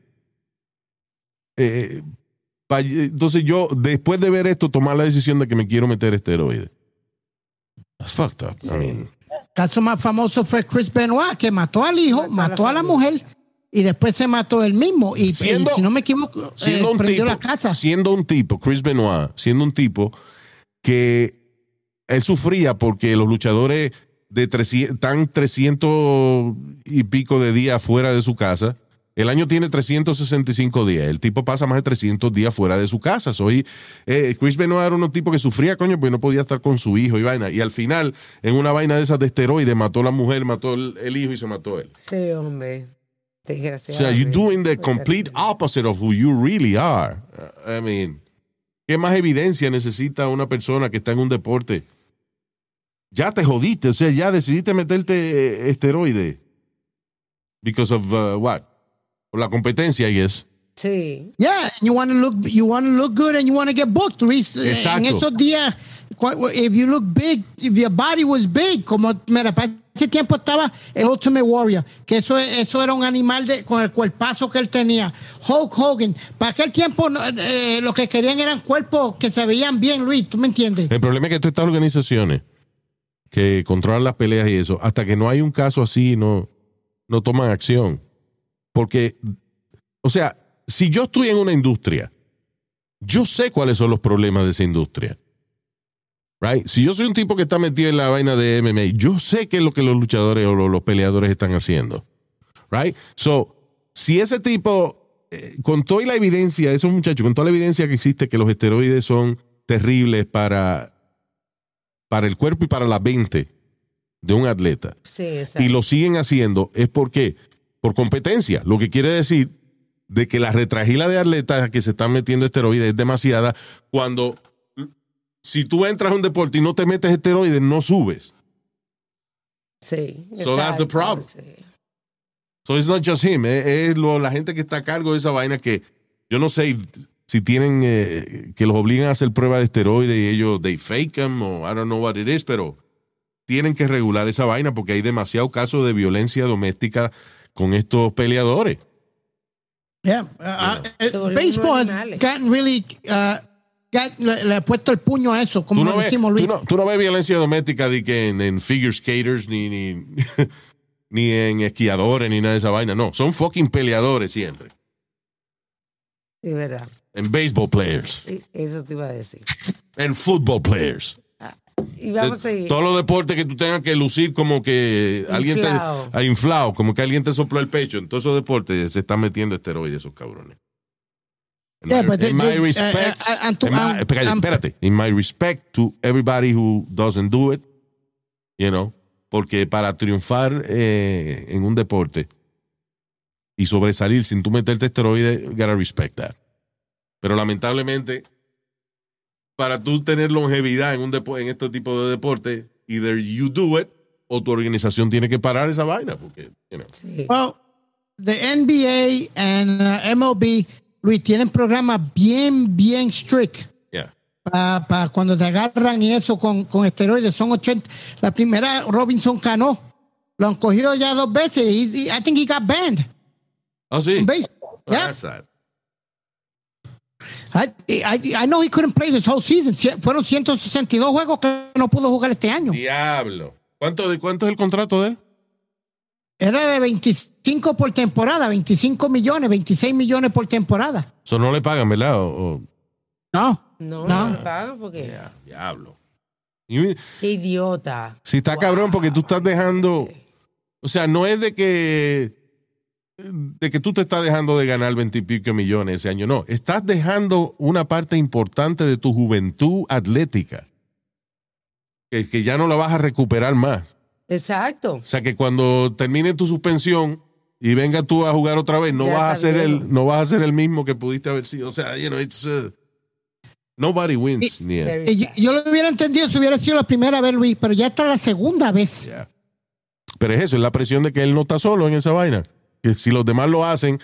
S1: Eh, pa- entonces yo, después de ver esto, tomar la decisión de que me quiero meter esteroides. That's fucked up. I mean,
S3: caso más famoso fue Chris Benoit, que mató al hijo, mató a la mujer y después se mató él mismo. Y,
S1: Siendo-
S3: y si no me equivoco, eh,
S1: siendo un
S3: prendió
S1: tipo,
S3: la casa.
S1: siendo un tipo, Chris Benoit, siendo un tipo que él sufría porque los luchadores de 300, están 300 y pico de días fuera de su casa. El año tiene 365 días. El tipo pasa más de 300 días fuera de su casa. Soy eh, Chris Benoit era un tipo que sufría, coño, porque no podía estar con su hijo y vaina. Y al final, en una vaina de esas de esteroides, mató a la mujer, mató el, el hijo y se mató él.
S2: Sí, hombre.
S1: O sea, you're doing the complete opposite of who you really are. I mean, ¿qué más evidencia necesita una persona que está en un deporte? Ya te jodiste, o sea, ya decidiste meterte eh, esteroide. Because of uh, what? Por la competencia, I guess.
S2: Sí.
S3: Yeah, and you want to look, you want to look good and you want to get booked, Luis. Eh,
S1: Exacto.
S3: En esos días, if you look big, if your body was big, como mira, para ese tiempo estaba el Ultimate Warrior, que eso, eso era un animal de, con el cuerpazo que él tenía. Hulk Hogan, para aquel tiempo eh, lo que querían eran cuerpos que se veían bien, Luis, ¿tú me entiendes?
S1: El problema es que todas estas organizaciones que controlan las peleas y eso, hasta que no hay un caso así, no, no toman acción. Porque, o sea, si yo estoy en una industria, yo sé cuáles son los problemas de esa industria. Right? Si yo soy un tipo que está metido en la vaina de MMA, yo sé qué es lo que los luchadores o los, peleadores están haciendo. Right? So, si ese tipo, eh, con toda la evidencia, esos muchachos, con toda la evidencia que existe que los esteroides son terribles para, para el cuerpo y para la mente de un atleta,
S2: Sí,
S1: y lo siguen haciendo, es porque, por competencia, lo que quiere decir de que la retragila de atletas que se están metiendo esteroides es demasiada cuando si tú entras a un deporte y no te metes esteroides, no subes.
S2: Sí.
S1: So that's the problem.
S2: sí.
S1: So it's not just him, eh, es lo- la gente que está a cargo de esa vaina que yo no sé si tienen eh, que los obligan a hacer pruebas de esteroides y ellos they fake them o I don't know what it is, pero tienen que regular esa vaina porque hay demasiado casos de violencia doméstica con estos peleadores.
S3: Yeah. Uh, uh,
S2: volvieron
S3: baseball gotten really, uh, got- le, le ha puesto el puño a eso, como
S1: Tú no, ves,
S3: decimos,
S1: tú,
S3: Luis.
S1: no, tú no ves violencia doméstica de que en, en figure skaters ni, ni, ni en esquiadores ni nada de esa vaina. No, son fucking peleadores siempre.
S2: Sí, verdad.
S1: En baseball players.
S2: Eso te iba a decir.
S1: En football players.
S2: Y vamos a
S1: De
S2: ir.
S1: Todos los deportes que tú tengas que lucir como que alguien te ha inflado, como que alguien te sopló el pecho. En todos esos deportes se están metiendo esteroides esos cabrones. In
S3: Yeah,
S1: my,
S3: but
S1: in
S3: they-
S1: my
S3: they-
S1: respect,
S3: uh, uh, and to-
S1: in my- espérate, espérate. in my respect to everybody who doesn't do it, you know, porque para triunfar eh, en un deporte y sobresalir sin tú meterte esteroide, gotta respect that. Pero lamentablemente, para tú tener longevidad en, un depo- en este tipo de deporte, either you do it o tu organización tiene que parar esa vaina. Porque, you know.
S2: Sí.
S3: Well, the NBA and uh, MLB, Luis, tienen programas bien, bien strict.
S1: Yeah.
S3: para cuando te agarran y eso con, con esteroides. Son 80. La primera, Robinson Cano, lo han cogido ya dos veces y, I think he got banned.
S1: Oh, sí.
S3: baseball.
S1: Oh,
S3: Yeah.
S1: that's sad.
S3: I, I, I know he couldn't play this whole season. Fueron 162 juegos que no pudo jugar este año.
S1: Diablo. ¿Cuánto, de, ¿Cuánto es el contrato de él?
S3: Era de 25 por temporada, 25 millones, 26 millones por temporada.
S1: Eso no le pagan, ¿verdad? O- o-
S3: No.
S2: No,
S3: No.
S2: no, me pagan porque.
S1: Ya, diablo. Y-
S2: Qué idiota.
S1: Si está cabrón porque tú estás dejando, o sea, no es de que de que tú te estás dejando de ganar 20 y pico millones ese año, no, estás dejando una parte importante de tu juventud atlética que, que ya no la vas a recuperar más.
S2: Exacto.
S1: O sea, que cuando termine tu suspensión y venga tú a jugar otra vez, no
S2: Ya
S1: vas a ser el no vas a ser el mismo que pudiste haber sido. O sea, you know, it's uh, nobody wins.
S3: Eh, Yo, yo lo hubiera entendido si hubiera sido la primera vez, Luis, pero ya está la segunda vez.
S1: Yeah. Pero es eso, es la presión de que él no está solo en esa vaina. Que si los demás lo hacen,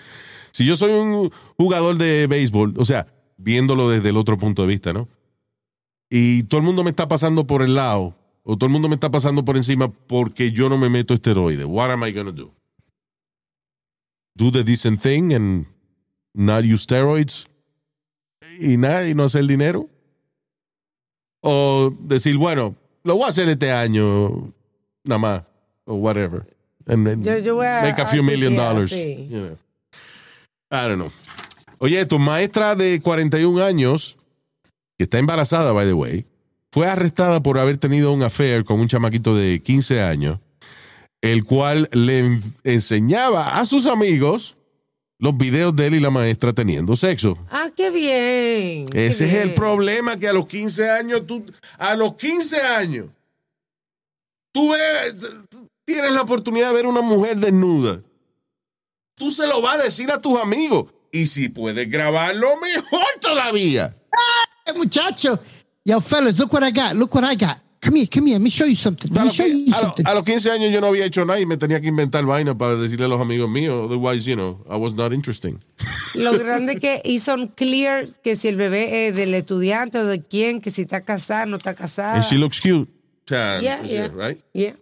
S1: si yo soy un jugador de béisbol, o sea, viéndolo desde el otro punto de vista, ¿no? Y todo el mundo me está pasando por el lado, o todo el mundo me está pasando por encima porque yo no me meto esteroides. What am I gonna do? Do the decent thing and not use steroids y nada, y no hacer dinero. O decir, bueno, lo voy a hacer este año, nada más, o whatever. And then
S2: Yo- yo voy a-
S1: make a
S2: a
S1: few million dollars.
S2: sí.
S1: you know. I don't know. Oye, tu maestra de 41 años, que está embarazada, by the way, fue arrestada por haber tenido un affair con un chamaquito de 15 años, el cual le en- enseñaba a sus amigos los videos de él y la maestra teniendo sexo.
S2: Ah, qué bien. qué
S1: Ese es el problema, que a los 15 años, tú, a los 15 años, tú ves, tienes la oportunidad de ver una mujer desnuda. Tú se lo vas a decir a tus amigos. Y si puedes grabarlo, mejor todavía.
S3: Hey, muchacho. Yo, fellas, look what I got. Look what I got. Come here, come here. Let me show you something.
S1: A
S3: Let me
S1: los,
S3: show you something.
S1: a los 15 años yo no había hecho nada y me tenía que inventar vaina para decirle a los amigos míos. Otherwise, you know, I was not interesting.
S2: Lo grande que hizo un clear que si el bebé es del estudiante o de quién, que si está casada, no está casada.
S1: And she looks cute. O sea,
S2: Ah. Yeah, yeah.
S1: right?
S2: Yeah.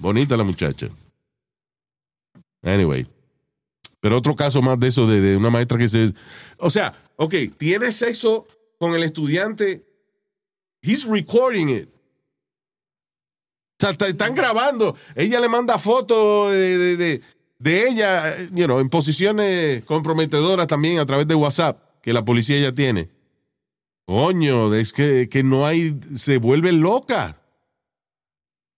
S1: Bonita la muchacha. Anyway. Pero otro caso más de eso, de, una maestra que se... O sea, ok, tiene sexo con el estudiante. He's recording it. O sea, están grabando. Ella le manda fotos de, de, ella, you know, en posiciones comprometedoras también a través de WhatsApp, que la policía ya tiene. Coño, es que, que no hay... Se vuelve loca.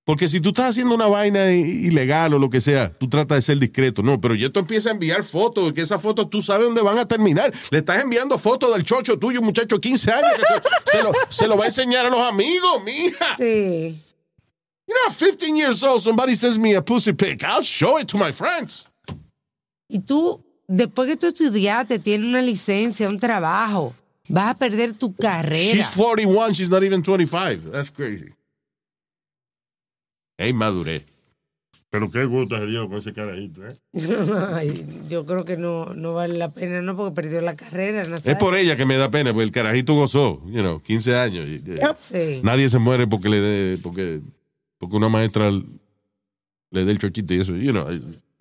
S1: Porque si tú estás haciendo una vaina ilegal o lo que sea, tú tratas de ser discreto. No, pero ya tú empiezas a enviar fotos, que esas fotos tú sabes dónde van a terminar. Le estás enviando fotos del chocho tuyo, muchacho de 15 años, que se, se lo, se lo va a enseñar a los amigos, mija.
S2: Sí.
S1: You know, 15 years old, somebody sends me a pussy pic. I'll show it to my friends.
S2: Y tú, después que tú estudiaste, tienes una licencia, un trabajo, vas a perder tu carrera.
S1: She's 41, she's not even 25. That's crazy. Hey, madurez.
S4: Pero qué gusto se dio con ese carajito, ¿eh?
S2: Ay, yo creo que no, no vale la pena, no, porque perdió la carrera. No
S1: Es por ella que me da pena, porque el carajito gozó, you know, 15 años. y- y-
S2: Sí.
S1: Nadie se muere porque le dé, porque, porque una maestra le dé el chochito y eso. You know,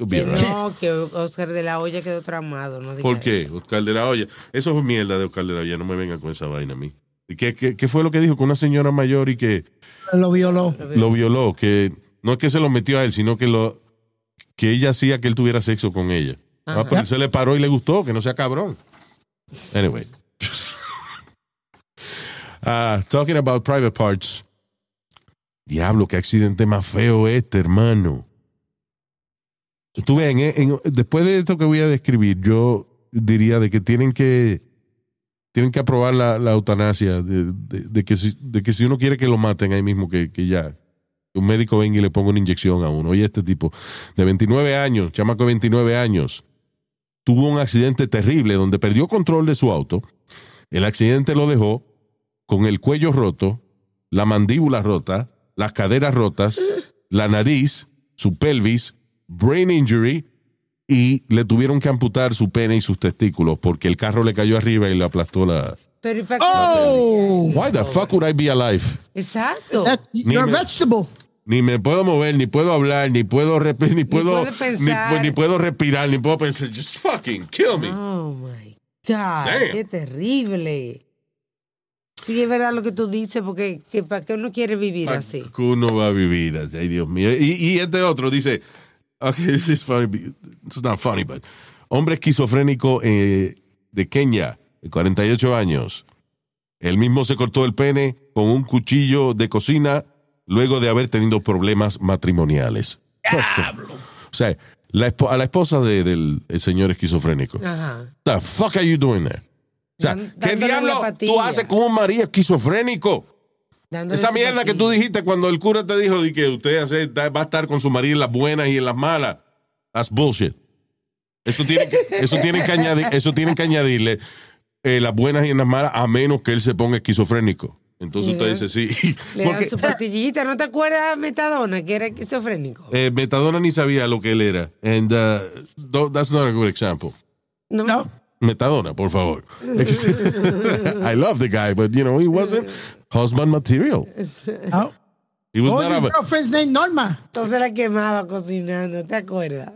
S2: Que
S1: right.
S2: no, que Oscar de la Hoya quedó traumado. No
S1: ¿Por qué?
S2: eso.
S1: Oscar de la Hoya. Eso es mierda de Oscar de la Hoya. No me vengan con esa vaina a mí. ¿Y qué, qué, qué fue lo que dijo? Que una señora mayor y que
S3: Lo violó.
S1: lo violó. Que no es que se lo metió a él, sino que lo que ella hacía que él tuviera sexo con ella. Ah, pero él se le paró y le gustó. Que no sea cabrón. Anyway. Ah, talking about private parts. Diablo, qué accidente más feo este, hermano. Tú ves, en- en- después de esto que voy a describir, yo diría de que tienen que tienen que aprobar la, eutanasia, de, que si, uno quiere que lo maten ahí mismo, que, que ya un médico venga y le ponga una inyección a uno. Oye, este tipo de 29 años, chamaco de 29 años, tuvo un accidente terrible donde perdió control de su auto. El accidente lo dejó con el cuello roto, la mandíbula rota, las caderas rotas, la nariz, su pelvis, brain injury y le tuvieron que amputar su pene y sus testículos porque el carro le cayó arriba y le aplastó la...
S2: Pero ¿y para qué?
S3: Oh,
S1: Why the fuck would I be alive?
S2: Exacto.
S3: you're a vegetable.
S1: Ni me puedo mover, ni puedo hablar, ni puedo ni puedo
S2: pensar.
S1: ni, ni puedo respirar, ni puedo pensar. Just fucking kill me.
S2: Oh my God,
S1: Damn.
S2: qué terrible. Sí, es verdad lo que tú dices, porque que, ¿para qué uno quiere vivir así?
S1: Que uno va a vivir así. Ay, Dios mío. Y, y este otro dice, okay, this is funny. It's not funny, but hombre esquizofrénico eh, de Kenia, de 48 años. Él mismo se cortó el pene con un cuchillo de cocina luego de haber tenido problemas matrimoniales. O sea, la a la esposa de- del el señor esquizofrénico.
S2: Ajá.
S1: The fuck are you doing there? O sea, ¿qué diablo tú haces con un marido esquizofrénico?
S2: Dándole
S1: Esa mierda que tú dijiste cuando el cura te dijo de que usted hace- va a estar con su marido en las buenas y en las malas. That's bullshit. Eso tiene que, eso tienen que, añadir, eso tienen que añadirle eh, las buenas y en las malas a menos que él se ponga esquizofrénico. Entonces usted dice sí.
S2: Le
S1: Porque,
S2: dan su pastillita. ¿No te acuerdas de Metadona, que era esquizofrénico?
S1: eh, Metadona ni sabía lo que él era. And uh, that's not a good example.
S2: No.
S3: No.
S1: Metadona, por favor. I love the guy, but you know, he wasn't husband material.
S3: no.
S1: He was
S3: Oh,
S1: not a-
S3: girlfriend's name Norma.
S2: Entonces la quemaba cocinando, ¿te acuerdas?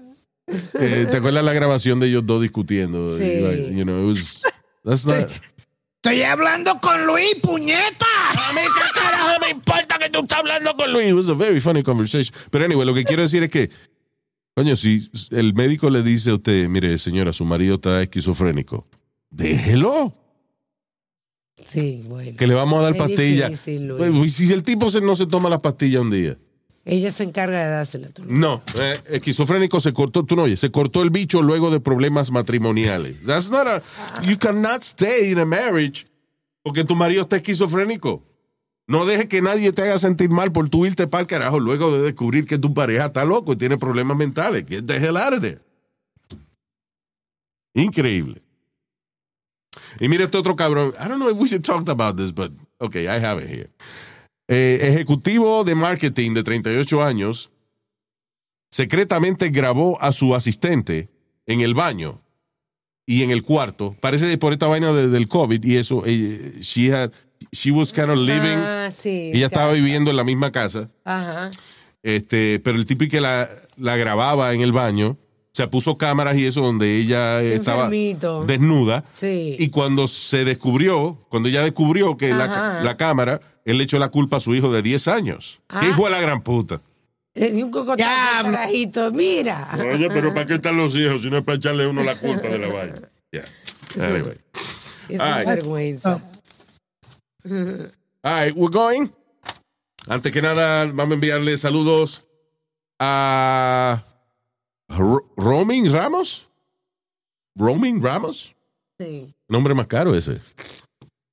S1: Eh, ¿Te acuerdas la grabación de ellos dos discutiendo?
S2: Sí.
S1: Like, you know, it was, that's not,
S3: Estoy hablando con Luis, puñeta.
S1: A mí qué carajo me importa que tú estás hablando con Luis. It was a very funny conversation. Pero anyway, lo que quiero decir es que, coño, si el médico le dice a usted, mire, señora, su marido está esquizofrénico, déjelo,
S2: Sí, bueno.
S1: que le vamos a dar
S2: Es
S1: pastillas.
S2: difícil, Luis.
S1: Pues, si el tipo se- no se toma las pastillas un día.
S2: Ella se encarga de dársela. Tú.
S1: No, eh, esquizofrénico se cortó, tú no oyes, se cortó el bicho luego de problemas matrimoniales. That's not a, you cannot stay in a marriage porque tu marido está esquizofrénico. No dejes que nadie te haga sentir mal por tú irte para el carajo luego de descubrir que tu pareja está loco y tiene problemas mentales. Get the hell out of there. Increíble. Y mira este otro cabrón. I don't know if we should talk about this, but okay, I have it here. Eh, ejecutivo de marketing de 38 años secretamente grabó a su asistente en el baño y en el cuarto. Parece por esta vaina de- del COVID y eso, eh, she, had, she was kind of living,
S2: Ah, sí.
S1: ella estaba
S2: casa.
S1: viviendo en la misma casa,
S2: Ajá.
S1: este, pero el tipo que la, la grababa en el baño, se puso cámaras y eso donde ella estaba
S2: Enfermito.
S1: desnuda.
S2: Sí.
S1: Y cuando se descubrió, cuando ella descubrió que la, la cámara, él le echó la culpa a su hijo de 10 años. ¿Qué
S2: Ah.
S1: hijo de la gran puta?
S2: Le un cocotazo
S3: Ya,
S2: al carajito. Mira.
S4: Oye, pero ¿para qué están los hijos si no es para echarle a uno la culpa de la vaina?
S1: Yeah. Anyway.
S2: Es vergüenza.
S1: All right, we're going. Antes que nada, vamos a enviarle saludos a Roaming Ramos. Roaming Ramos.
S2: Sí.
S1: Nombre más caro ese.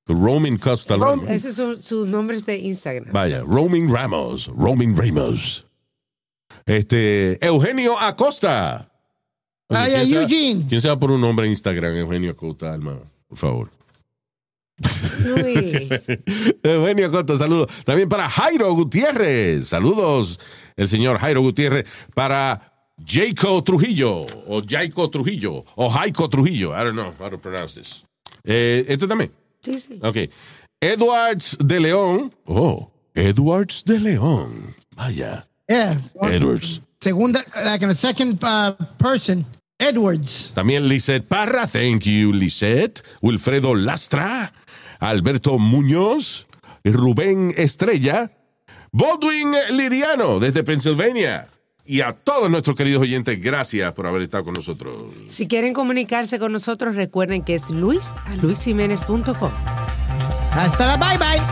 S1: Roaming Costa Ramos.
S2: Esos son sus nombres de Instagram.
S1: Vaya, Roaming Ramos. Roaming Ramos. Este, Eugenio Acosta.
S3: Ay,
S1: ¿quién
S3: a
S1: se va-
S3: Eugene.
S1: ¿Quién se va por un nombre en Instagram? Eugenio Acosta, hermano. Por favor. Eugenio Acosta, saludos. También para Jairo Gutiérrez. Saludos, el señor Jairo Gutiérrez. Para Jaco Trujillo, o Jaico Trujillo, o Jaico Trujillo. I don't know how to pronounce this. Eh, este también.
S2: Sí, sí.
S1: Ok. Edwards de León. Oh, Edwards de León. Vaya.
S3: Yeah.
S1: Edwards.
S3: Segunda, like in a second uh, person, Edwards.
S1: También Lisette Parra. Thank you, Lisette. Wilfredo Lastra. Alberto Muñoz. Rubén Estrella. Baldwin Liriano, desde Pennsylvania. Y a todos nuestros queridos oyentes, gracias por haber estado con nosotros.
S2: Si quieren comunicarse con nosotros, recuerden que es luis a luisjiménez.com.
S3: Hasta la bye bye.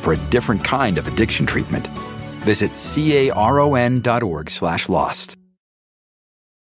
S7: for a different kind of addiction treatment. Visit caron.org slash lost.